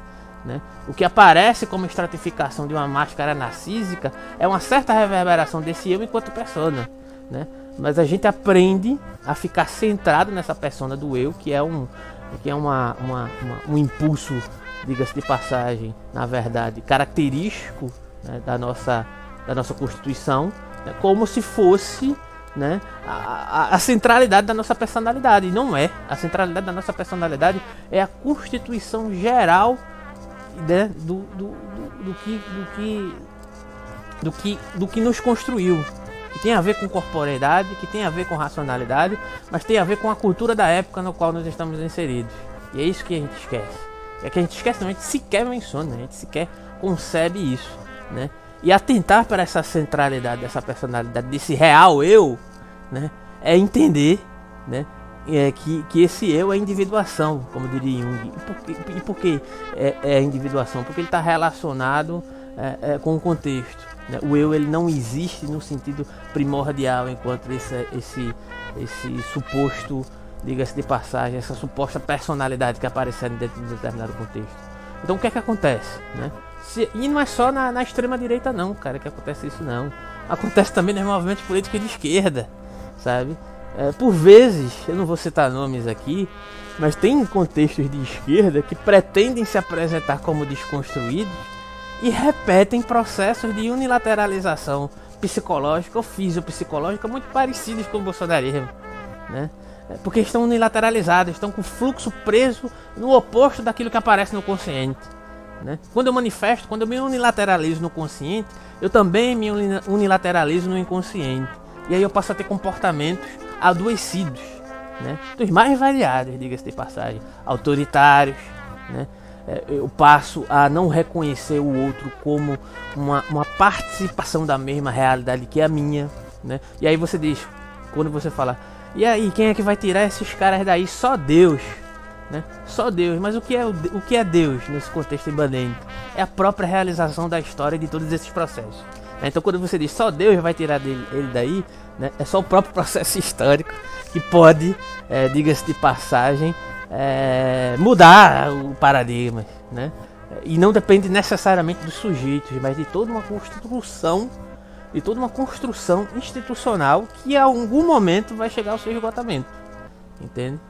Né? O que aparece como estratificação de uma máscara narcísica é uma certa reverberação desse eu enquanto persona. Né? Mas a gente aprende a ficar centrado nessa persona do eu, que é um, que é uma, uma, uma um impulso, diga-se de passagem, na verdade, característico né, da nossa da nossa Constituição, né, como se fosse né, a, a, a, centralidade da nossa personalidade. Não é. A centralidade da nossa personalidade é a Constituição geral né, do, do, do, do, que, do, que, do, que, do que nos construiu. Que tem a ver com corporeidade, que tem a ver com racionalidade, mas tem a ver com a cultura da época no qual nós estamos inseridos. E é isso que a gente esquece. É que a gente esquece, não, a gente sequer menciona, a gente sequer concebe isso. Né? E atentar para essa centralidade dessa personalidade, desse real eu, né, é entender né, é, que, que esse eu é individuação, como diria Jung. E por, e por que é, é individuação? Porque ele está relacionado é, é, com o contexto. Né? O eu ele não existe no sentido primordial, enquanto esse, esse, esse suposto, diga-se de passagem, essa suposta personalidade que aparece dentro de um determinado contexto. Então o que é que acontece? Né? Se, e não é só na, na extrema direita não, cara, que acontece isso não. Acontece também nos movimentos políticos de esquerda, sabe? É, por vezes, eu não vou citar nomes aqui, mas tem contextos de esquerda que pretendem se apresentar como desconstruídos e repetem processos de unilateralização psicológica ou fisiopsicológica muito parecidos com o bolsonarismo, né? É, porque estão unilateralizados, estão com o fluxo preso no oposto daquilo que aparece no consciente. Né? Quando eu manifesto, quando eu me unilateralizo no consciente, eu também me unilateralizo no inconsciente. E aí eu passo a ter comportamentos adoecidos, né? dos mais variados, diga-se de passagem, autoritários. Né? É, eu passo a não reconhecer o outro como uma, uma participação da mesma realidade que a minha. Né? E aí você diz, quando você fala, e aí, quem é que vai tirar esses caras daí? Só Deus. Né? Só Deus, mas o que, é, o, que é Deus nesse contexto ibanêmico? É a própria realização da história de todos esses processos. Né? Então, quando você diz só Deus vai tirar dele, ele daí, né? é só o próprio processo histórico que pode, é, diga-se de passagem, é, mudar o paradigma. Né? E não depende necessariamente dos sujeitos, mas de toda uma construção, de toda uma construção institucional que a algum momento vai chegar ao seu esgotamento. Entende?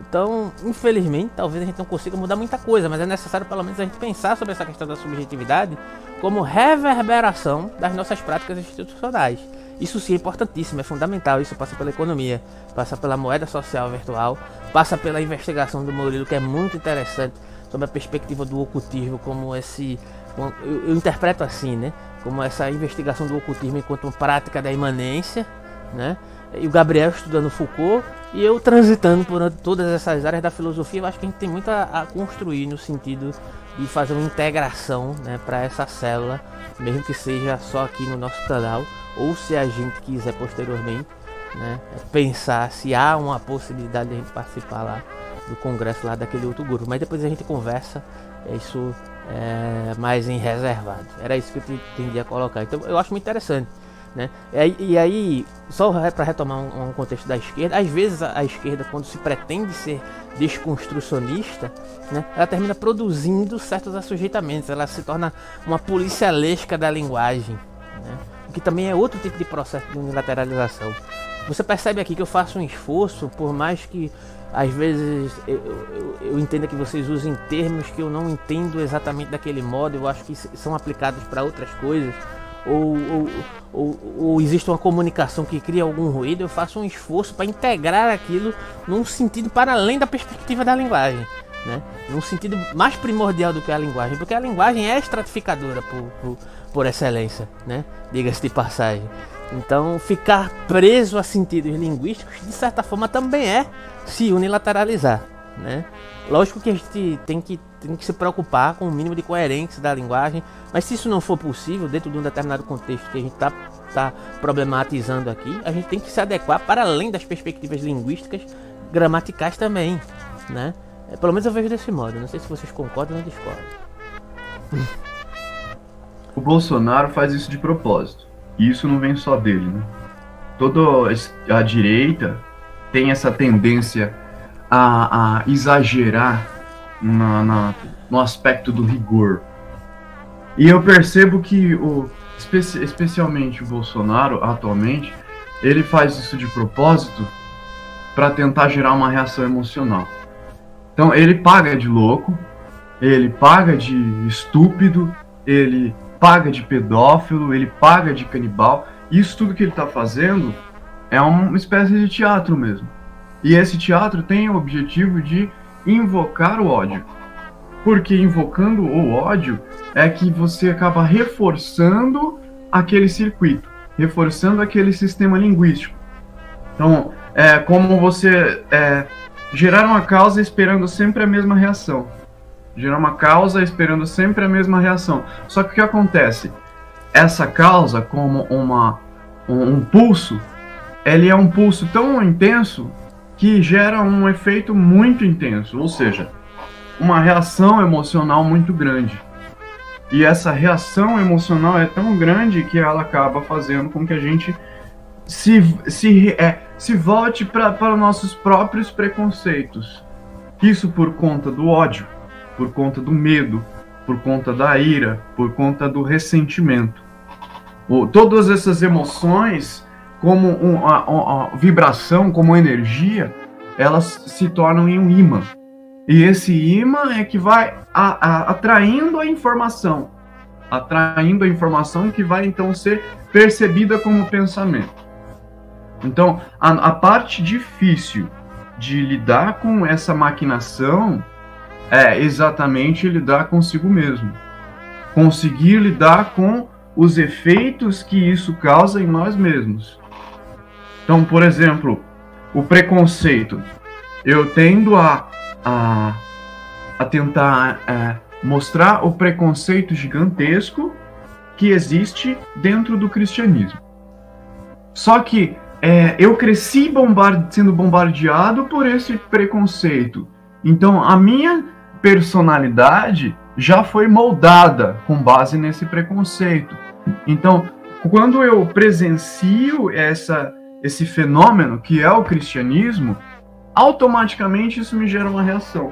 Então, infelizmente, talvez a gente não consiga mudar muita coisa, mas é necessário pelo menos a gente pensar sobre essa questão da subjetividade como reverberação das nossas práticas institucionais. Isso sim é importantíssimo, é fundamental. Isso passa pela economia, passa pela moeda social virtual, passa pela investigação do Murilo, que é muito interessante sobre a perspectiva do ocultismo como esse. Eu, eu interpreto assim, né? Como essa investigação do ocultismo enquanto prática da imanência, né? E o Gabriel estudando Foucault e eu transitando por todas essas áreas da filosofia, eu acho que a gente tem muito a, a construir no sentido de fazer uma integração né, para essa célula, mesmo que seja só aqui no nosso canal, ou se a gente quiser posteriormente né, pensar se há uma possibilidade de a gente participar lá do congresso lá daquele outro grupo. Mas depois a gente conversa isso é, mais em reservado. Era isso que eu tendia a colocar. Então eu acho muito interessante. Né? E, aí, só para retomar um, contexto da esquerda, às vezes a, esquerda, quando se pretende ser desconstrucionista, né, ela termina produzindo certos assujeitamentos, ela se torna uma policialesca da linguagem, né, que também é outro tipo de processo de unilateralização. Você percebe aqui que eu faço um esforço, por mais que às vezes eu, eu, eu entenda que vocês usem termos que eu não entendo exatamente daquele modo, eu acho que são aplicados para outras coisas ou, ou, ou, ou, existe uma comunicação que cria algum ruído, eu faço um esforço para integrar aquilo num sentido para além da perspectiva da linguagem. Né? Num sentido mais primordial do que a linguagem, porque a linguagem é estratificadora por, por, por excelência, né? diga-se de passagem. Então, ficar preso a sentidos linguísticos, de certa forma, também é se unilateralizar. Né? Lógico que a gente tem que, tem que se preocupar com o mínimo de coerência da linguagem, mas se isso não for possível, dentro de um determinado contexto que a gente está tá problematizando aqui, a gente tem que se adequar para além das perspectivas linguísticas, gramaticais também. Né? É, pelo menos eu vejo desse modo, não sei se vocês concordam ou discordam. O Bolsonaro faz isso de propósito. E isso não vem só dele, né? Toda a direita tem essa tendência a, a exagerar na, na, no aspecto do rigor. E eu percebo que, o, espe especialmente o Bolsonaro, atualmente, ele faz isso de propósito para tentar gerar uma reação emocional. Então ele paga de louco, ele paga de estúpido, ele paga de pedófilo, ele paga de canibal. Isso tudo que ele está fazendo é uma espécie de teatro mesmo. E esse teatro tem o objetivo de invocar o ódio. Porque invocando o ódio é que você acaba reforçando aquele circuito, reforçando aquele sistema linguístico. Então, é como você é, gerar uma causa esperando sempre a mesma reação. Gerar uma causa esperando sempre a mesma reação. Só que o que acontece? Essa causa, como uma, um, um pulso, ele é um pulso tão intenso que gera um efeito muito intenso, ou seja, uma reação emocional muito grande. E essa reação emocional é tão grande que ela acaba fazendo com que a gente se, se, é, se volte para nossos próprios preconceitos. Isso por conta do ódio, por conta do medo, por conta da ira, por conta do ressentimento. Todas essas emoções como uma, uma, vibração, como energia, elas se tornam em um imã. E esse imã é que vai a, a, atraindo a informação, atraindo a informação que vai então ser percebida como pensamento. Então, a, a parte difícil de lidar com essa maquinação é exatamente lidar consigo mesmo. Conseguir lidar com os efeitos que isso causa em nós mesmos. Então, por exemplo, o preconceito. Eu tendo a, a, a tentar é, mostrar o preconceito gigantesco que existe dentro do cristianismo. Só que é, eu cresci sendo bombardeado por esse preconceito. Então a minha personalidade já foi moldada com base nesse preconceito. Então, quando eu presencio essa esse fenômeno que é o cristianismo, automaticamente isso me gera uma reação.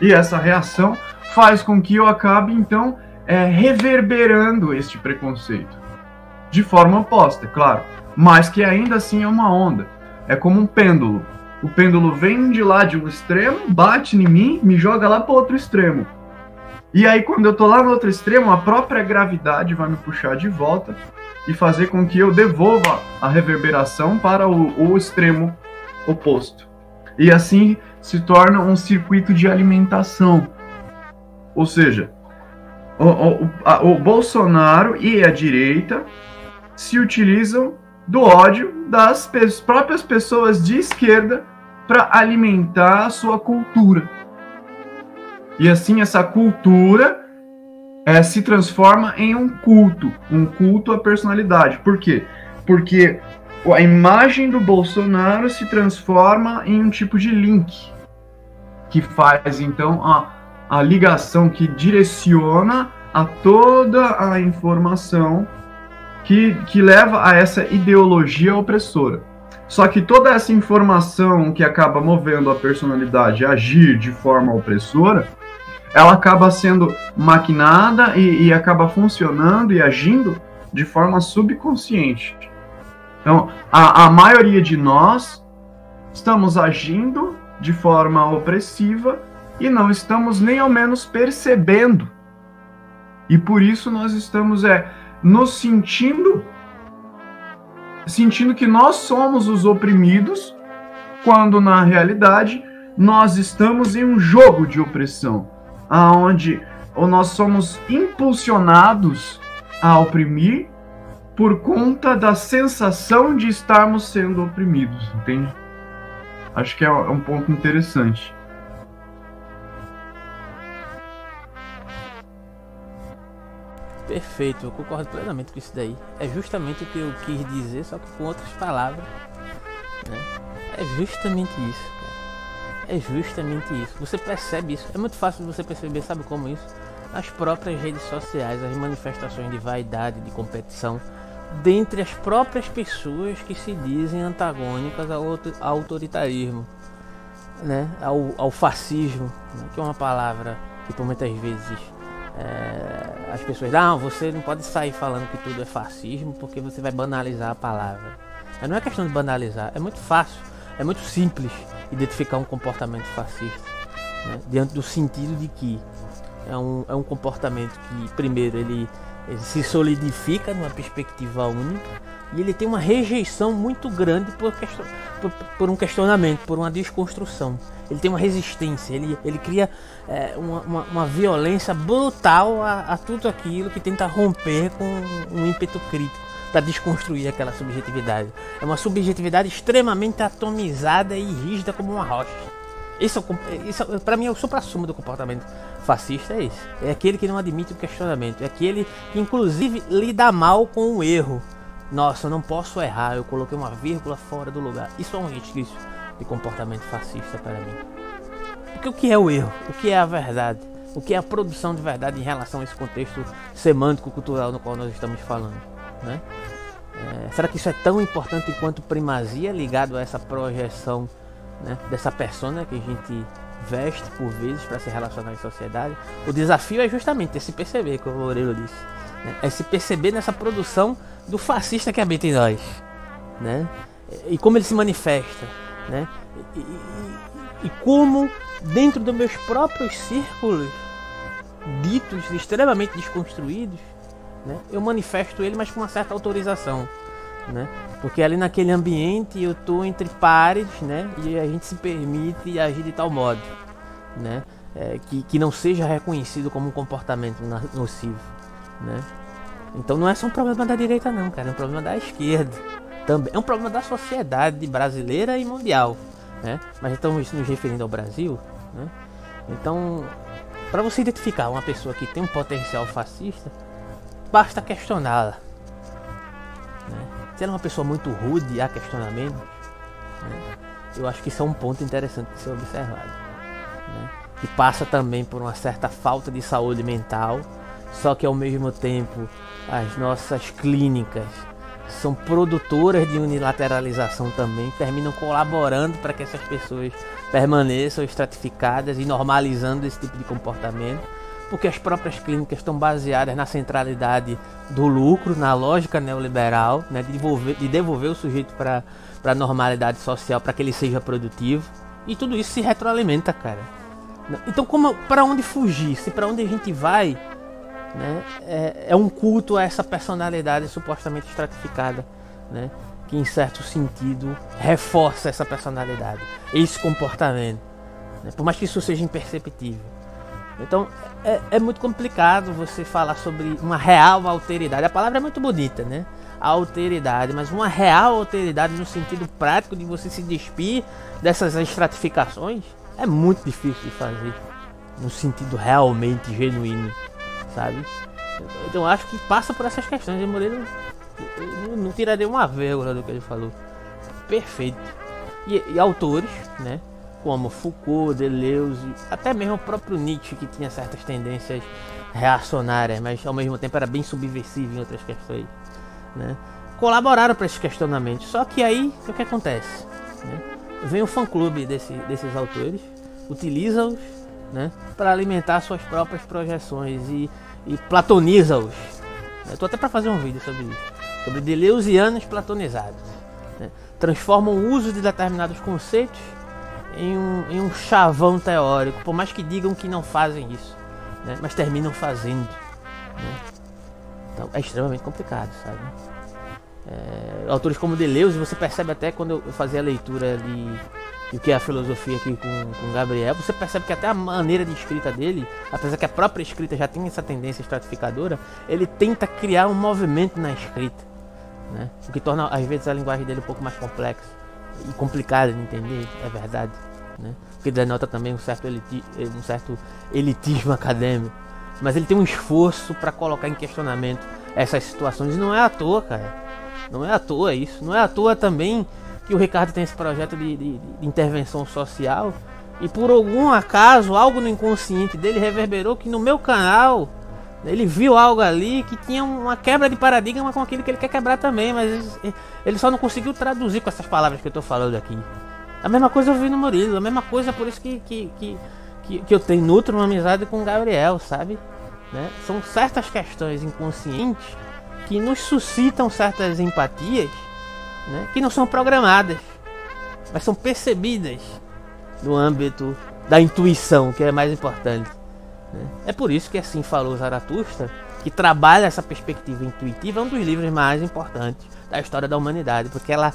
E essa reação faz com que eu acabe, então, é, reverberando este preconceito. De forma oposta, claro, mas que ainda assim é uma onda. É como um pêndulo. o pêndulo vem de lá de um extremo, bate em mim, me joga lá para outro extremo. E aí, quando eu tô lá no outro extremo, a própria gravidade vai me puxar de volta e fazer com que eu devolva a reverberação para o, o extremo oposto. E assim se torna um circuito de alimentação. Ou seja, o, o, a, o Bolsonaro e a direita se utilizam do ódio das pe próprias pessoas de esquerda para alimentar a sua cultura. E assim essa cultura é, se transforma em um culto, um culto à personalidade. Por quê? Porque a imagem do Bolsonaro se transforma em um tipo de link que faz então a, a ligação que direciona a toda a informação que, que leva a essa ideologia opressora. Só que toda essa informação que acaba movendo a personalidade a agir de forma opressora, ela acaba sendo maquinada e, e acaba funcionando e agindo de forma subconsciente. Então, a, a maioria de nós estamos agindo de forma opressiva e não estamos nem ao menos percebendo. E por isso nós estamos é, nos sentindo sentindo que nós somos os oprimidos, quando na realidade nós estamos em um jogo de opressão, aonde ou nós somos impulsionados a oprimir por conta da sensação de estarmos sendo oprimidos, entende? Acho que é um ponto interessante. Perfeito, eu concordo plenamente com isso daí. É justamente o que eu quis dizer, só que com outras palavras. Né? É justamente isso. É justamente isso. Você percebe isso. É muito fácil você perceber, sabe como isso? Nas próprias redes sociais, as manifestações de vaidade, de competição, dentre as próprias pessoas que se dizem antagônicas ao autoritarismo, né? ao, ao fascismo, né? que é uma palavra que por muitas vezes é, as pessoas, não, você não pode sair falando que tudo é fascismo porque você vai banalizar a palavra. Mas não é questão de banalizar, é muito fácil, é muito simples identificar um comportamento fascista. Né? Diante do sentido de que é um, é um comportamento que, primeiro, ele, ele se solidifica numa perspectiva única e ele tem uma rejeição muito grande por, por, por, um questionamento, por uma desconstrução. Ele tem uma resistência, ele, ele cria é, uma, uma, uma, violência brutal a, a, tudo aquilo que tenta romper com um ímpeto crítico para desconstruir aquela subjetividade. É uma subjetividade extremamente atomizada e rígida como uma rocha. Isso, isso para mim é o supra-sumo do comportamento fascista é esse. É aquele que não admite o questionamento, é aquele que inclusive lida mal com o erro nossa, eu não posso errar, eu coloquei uma vírgula fora do lugar. Isso é um resquício de comportamento fascista para mim. Porque o que é o erro? O que é a verdade? O que é a produção de verdade em relação a esse contexto semântico cultural no qual nós estamos falando? Né? É, será que isso é tão importante quanto primazia ligado a essa projeção né, dessa persona que a gente veste por vezes para se relacionar em sociedade? O desafio é justamente se perceber, como o Loureiro disse. Né? É se perceber nessa produção do fascista que habita em nós, né? E como ele se manifesta, né? E, e, e como dentro dos meus próprios círculos ditos extremamente desconstruídos, né? Eu manifesto ele, mas com uma certa autorização, né? Porque ali naquele ambiente eu tô entre pares, né? E a gente se permite agir de tal modo, né? É, que, que não seja reconhecido como um comportamento nocivo, né? Então não é só um problema da direita não, cara, é um problema da esquerda. Também é um problema da sociedade brasileira e mundial, né? Mas estamos nos referindo ao Brasil, né? Então, para você identificar uma pessoa que tem um potencial fascista, basta questioná-la. Né? Se ela é uma pessoa muito rude a questionamento, né? eu acho que isso é um ponto interessante de ser observado. Né? Que passa também por uma certa falta de saúde mental só que ao mesmo tempo as nossas clínicas são produtoras de unilateralização também, terminam colaborando para que essas pessoas permaneçam estratificadas e normalizando esse tipo de comportamento, porque as próprias clínicas estão baseadas na centralidade do lucro, na lógica neoliberal, né, de, devolver, de devolver o sujeito para a normalidade social, para que ele seja produtivo. E tudo isso se retroalimenta, cara. Então, como para onde fugir? Se para onde a gente vai, né, é, é, um culto a essa personalidade supostamente estratificada, né, que em certo sentido reforça essa personalidade, esse comportamento, né, por mais que isso seja imperceptível. Então é, é, muito complicado você falar sobre uma real alteridade. A palavra é muito bonita, né? Alteridade, mas uma real alteridade no sentido prático de você se despir dessas estratificações é muito difícil de fazer no sentido realmente genuíno, sabe? Então acho que passa por essas questões. De Moreira não, não tiraria uma vírgula do que ele falou. Perfeito. E, e autores, né? Como Foucault, Deleuze, até mesmo o próprio Nietzsche, que tinha certas tendências reacionárias, mas ao mesmo tempo era bem subversivo em outras questões, né? Colaboraram para esses questionamentos. Só que aí o que acontece? Né? Vem o fã-clube desse, desses autores, utiliza-os né, para alimentar suas próprias projeções e, e platoniza-os. Estou até para fazer um vídeo sobre isso sobre deleuzianos platonizados. Né? Transformam o uso de determinados conceitos em um, em um chavão teórico, por mais que digam que não fazem isso, né? mas terminam fazendo. Né? Então é extremamente complicado, sabe? É, autores como Deleuze, você percebe até quando eu fazia a leitura de o que é a filosofia aqui com, com Gabriel, você percebe que até a maneira de escrita dele, apesar que a própria escrita já tem essa tendência estratificadora, ele tenta criar um movimento na escrita né? O que torna às vezes a linguagem dele um pouco mais complexa e complicada de entender, é verdade, né? O que denota também um certo, eliti um certo elitismo acadêmico, mas ele tem um esforço para colocar em questionamento essas situações e não é à toa, cara. Não é à toa isso, não é à toa também que o Ricardo tem esse projeto de, de, de intervenção social e por algum acaso algo no inconsciente dele reverberou que no meu canal ele viu algo ali que tinha uma quebra de paradigma com aquilo que ele quer quebrar também, mas ele só não conseguiu traduzir com essas palavras que eu estou falando aqui. A mesma coisa eu vi no Murilo, a mesma coisa por isso que, que, que, que, que eu tenho nutro uma amizade com o Gabriel, sabe? Né? São certas questões inconscientes que nos suscitam certas empatias né? que não são programadas, mas são percebidas no âmbito da intuição, que é mais importante. É por isso que assim falou Zaratustra, que trabalha essa perspectiva intuitiva, é um dos livros mais importantes da história da humanidade, porque ela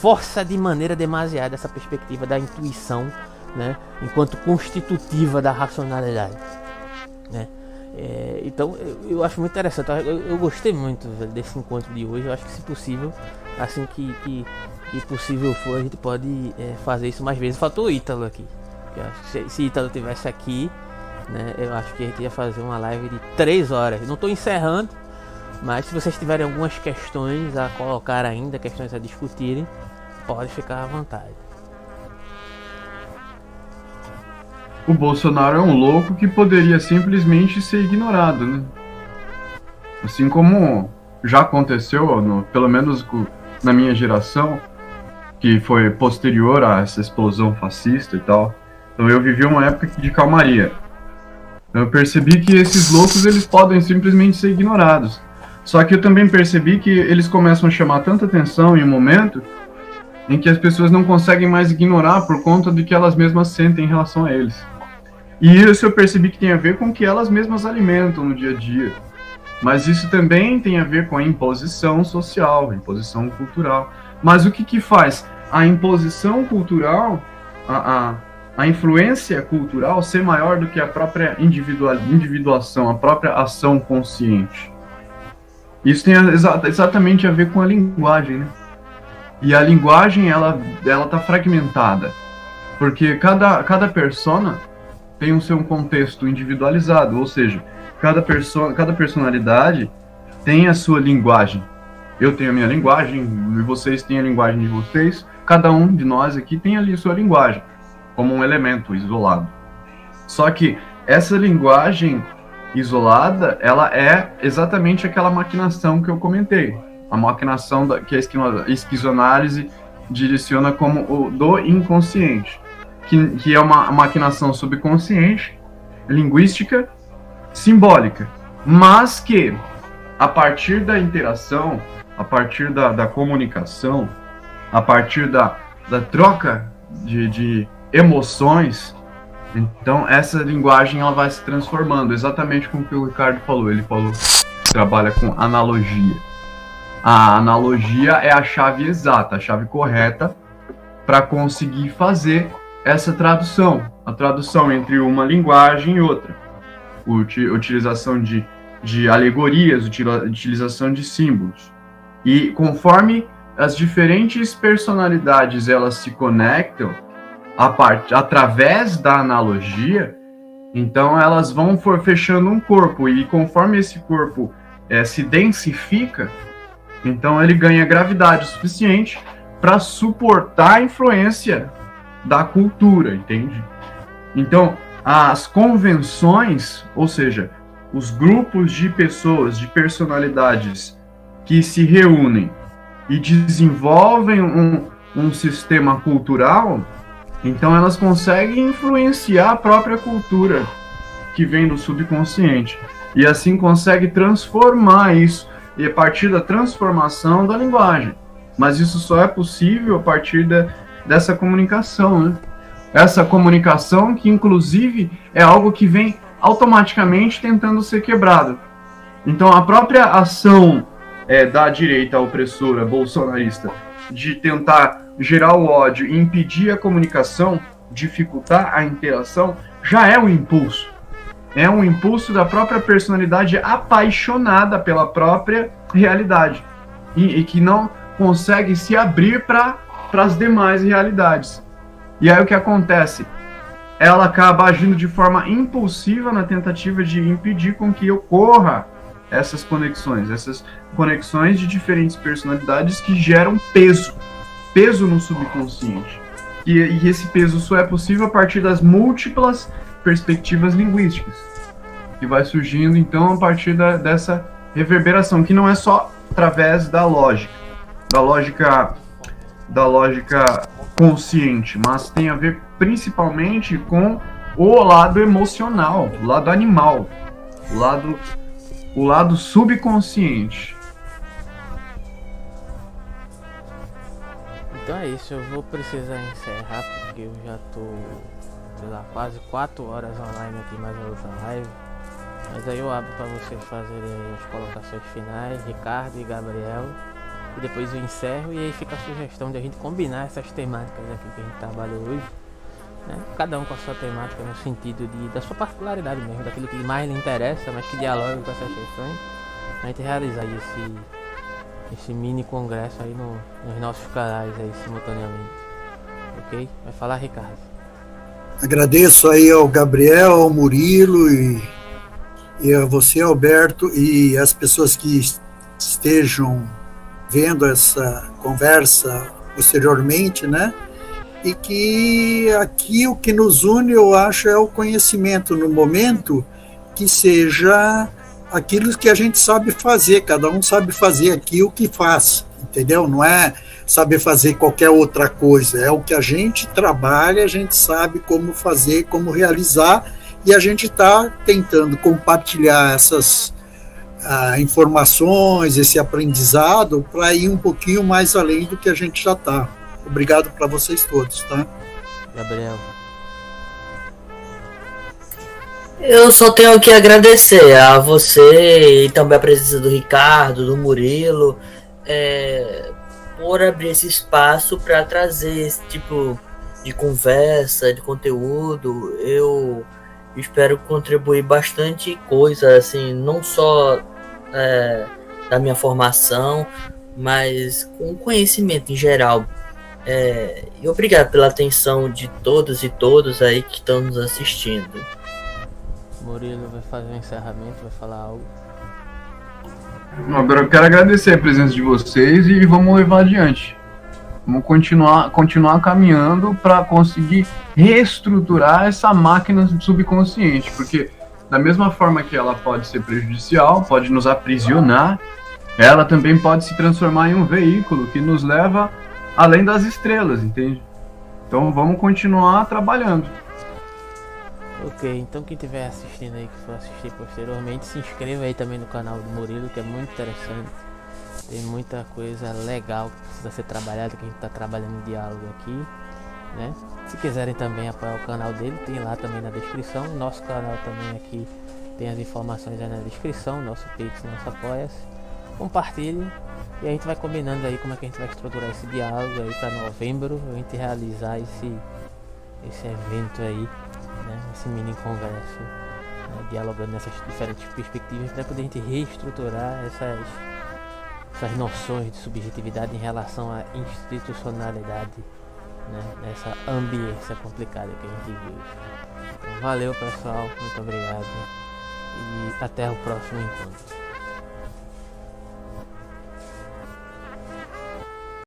força de maneira demasiada essa perspectiva da intuição, né, enquanto constitutiva da racionalidade. Né? É, então eu, eu, acho muito interessante, eu, eu gostei muito desse encontro de hoje, eu acho que se possível, assim que, que, que possível for, a gente pode é, fazer isso mais vezes. Faltou o Ítalo aqui. Se, se Ítalo tivesse aqui, né? Eu acho que a gente ia fazer uma live de 3 horas. Não estou encerrando, mas se vocês tiverem algumas questões a colocar ainda, questões a discutirem, pode ficar à vontade. O Bolsonaro é um louco que poderia simplesmente ser ignorado, né? Assim como já aconteceu, no, pelo menos na minha geração, que foi posterior a essa explosão fascista e tal. Então eu vivi uma época de calmaria. Eu percebi que esses loucos eles podem simplesmente ser ignorados. Só que eu também percebi que eles começam a chamar tanta atenção em um momento em que as pessoas não conseguem mais ignorar por conta de que elas mesmas sentem em relação a eles. E isso eu percebi que tem a ver com o que elas mesmas alimentam no dia a dia. Mas isso também tem a ver com a imposição social, a imposição cultural. Mas o que, que faz? A imposição cultural, a, a a influência cultural ser maior do que a própria individual, individuação, a própria ação consciente. Isso tem exa exatamente a ver com a linguagem, né? E a linguagem, ela, ela tá fragmentada, porque cada, cada persona tem o seu contexto individualizado, ou seja, cada, perso cada personalidade tem a sua linguagem. Eu tenho a minha linguagem, vocês têm a linguagem de vocês, cada um de nós aqui tem ali a sua linguagem como um elemento isolado. Só que essa linguagem isolada, ela é exatamente aquela maquinação que eu comentei. A maquinação da, que a esquizoanálise direciona como o do inconsciente, que, que é uma maquinação subconsciente, linguística, simbólica, mas que a partir da interação, a partir da, da comunicação, a partir da, da troca de, de emoções, então essa linguagem ela vai se transformando, exatamente como o Ricardo falou. Ele falou que trabalha com analogia. A analogia é a chave exata, a chave correta para conseguir fazer essa tradução, a tradução entre uma linguagem e outra. Utilização de, de alegorias, utilização de símbolos. E conforme as diferentes personalidades elas se conectam a part... através da analogia, então elas vão for fechando um corpo e conforme esse corpo é, se densifica, então ele ganha gravidade suficiente para suportar a influência da cultura, entende? Então, as convenções, ou seja, os grupos de pessoas, de personalidades que se reúnem e desenvolvem um, um sistema cultural, então elas conseguem influenciar a própria cultura que vem do subconsciente. E assim consegue transformar isso, e a partir da transformação da linguagem. Mas isso só é possível a partir da, dessa comunicação, né? Essa comunicação que, inclusive, é algo que vem automaticamente tentando ser quebrado. Então, a própria ação é, da direita opressora bolsonarista de tentar gerar o ódio e impedir a comunicação, dificultar a interação, já é um impulso. É um impulso da própria personalidade apaixonada pela própria realidade e, e que não consegue se abrir para as demais realidades. E aí o que acontece? Ela acaba agindo de forma impulsiva na tentativa de impedir com que ocorra essas conexões, essas conexões de diferentes personalidades que geram peso, peso no subconsciente. E, e esse peso só é possível a partir das múltiplas perspectivas linguísticas, que vai surgindo então a partir da, dessa reverberação, que não é só através da lógica, da lógica da lógica consciente, mas tem a ver principalmente com o lado emocional, o lado animal, o lado o lado subconsciente. Então é isso, eu vou precisar encerrar porque eu já tô, sei lá, quase 4 horas online aqui mais uma outra live. Mas aí eu abro para vocês fazerem as colocações finais, Ricardo e Gabriel. E depois eu encerro e aí fica a sugestão de a gente combinar essas temáticas aqui que a gente trabalhou hoje. Né? Cada um com a sua temática no sentido de, da sua particularidade mesmo, daquilo que mais lhe interessa, mas que dialoga com essas questões. A gente realizar esse, esse mini congresso aí no, nos nossos canais aí simultaneamente. Ok? Vai falar Ricardo. Agradeço aí ao Gabriel, ao Murilo e, e a você, Alberto, e as pessoas que estejam vendo essa conversa posteriormente, né? E que aqui o que nos une, eu acho, é o conhecimento no momento que seja aquilo que a gente sabe fazer, cada um sabe fazer aqui o que faz, entendeu? Não é saber fazer qualquer outra coisa, é o que a gente trabalha, a gente sabe como fazer, como realizar, e a gente está tentando compartilhar essas uh, informações, esse aprendizado, para ir um pouquinho mais além do que a gente já está. Obrigado para vocês todos, tá? Gabriel. Eu só tenho que agradecer a você e também a presença do Ricardo, do Murilo, é, por abrir esse espaço para trazer esse tipo de conversa, de conteúdo. Eu espero contribuir bastante coisa, assim, não só é, da minha formação, mas com conhecimento em geral. É, e obrigado pela atenção de todos e todos aí que estão nos assistindo. Murilo vai fazer um encerramento, vai falar algo. Agora eu quero agradecer a presença de vocês e vamos levar adiante. Vamos continuar, continuar caminhando para conseguir reestruturar essa máquina subconsciente, porque da mesma forma que ela pode ser prejudicial, pode nos aprisionar, ela também pode se transformar em um veículo que nos leva além das estrelas, entende? Então vamos continuar trabalhando. Ok, então quem estiver assistindo aí, que for assistir posteriormente, se inscreva aí também no canal do Murilo, que é muito interessante. Tem muita coisa legal que precisa ser trabalhada, que a gente está trabalhando em diálogo aqui, né? Se quiserem também apoiar o canal dele, tem lá também na descrição. Nosso canal também aqui tem as informações aí na descrição, nosso Pix, nosso Apoia-se. Compartilhe e a gente vai combinando aí como é que a gente vai estruturar esse diálogo aí para novembro, a gente realizar esse, esse evento aí, né? Esse mini congresso, né? dialogando nessas diferentes perspectivas para poder a gente reestruturar essas essas noções de subjetividade em relação à institucionalidade né, nessa ambiência complicada que a gente vive. Então, valeu pessoal, muito obrigado e até o próximo encontro.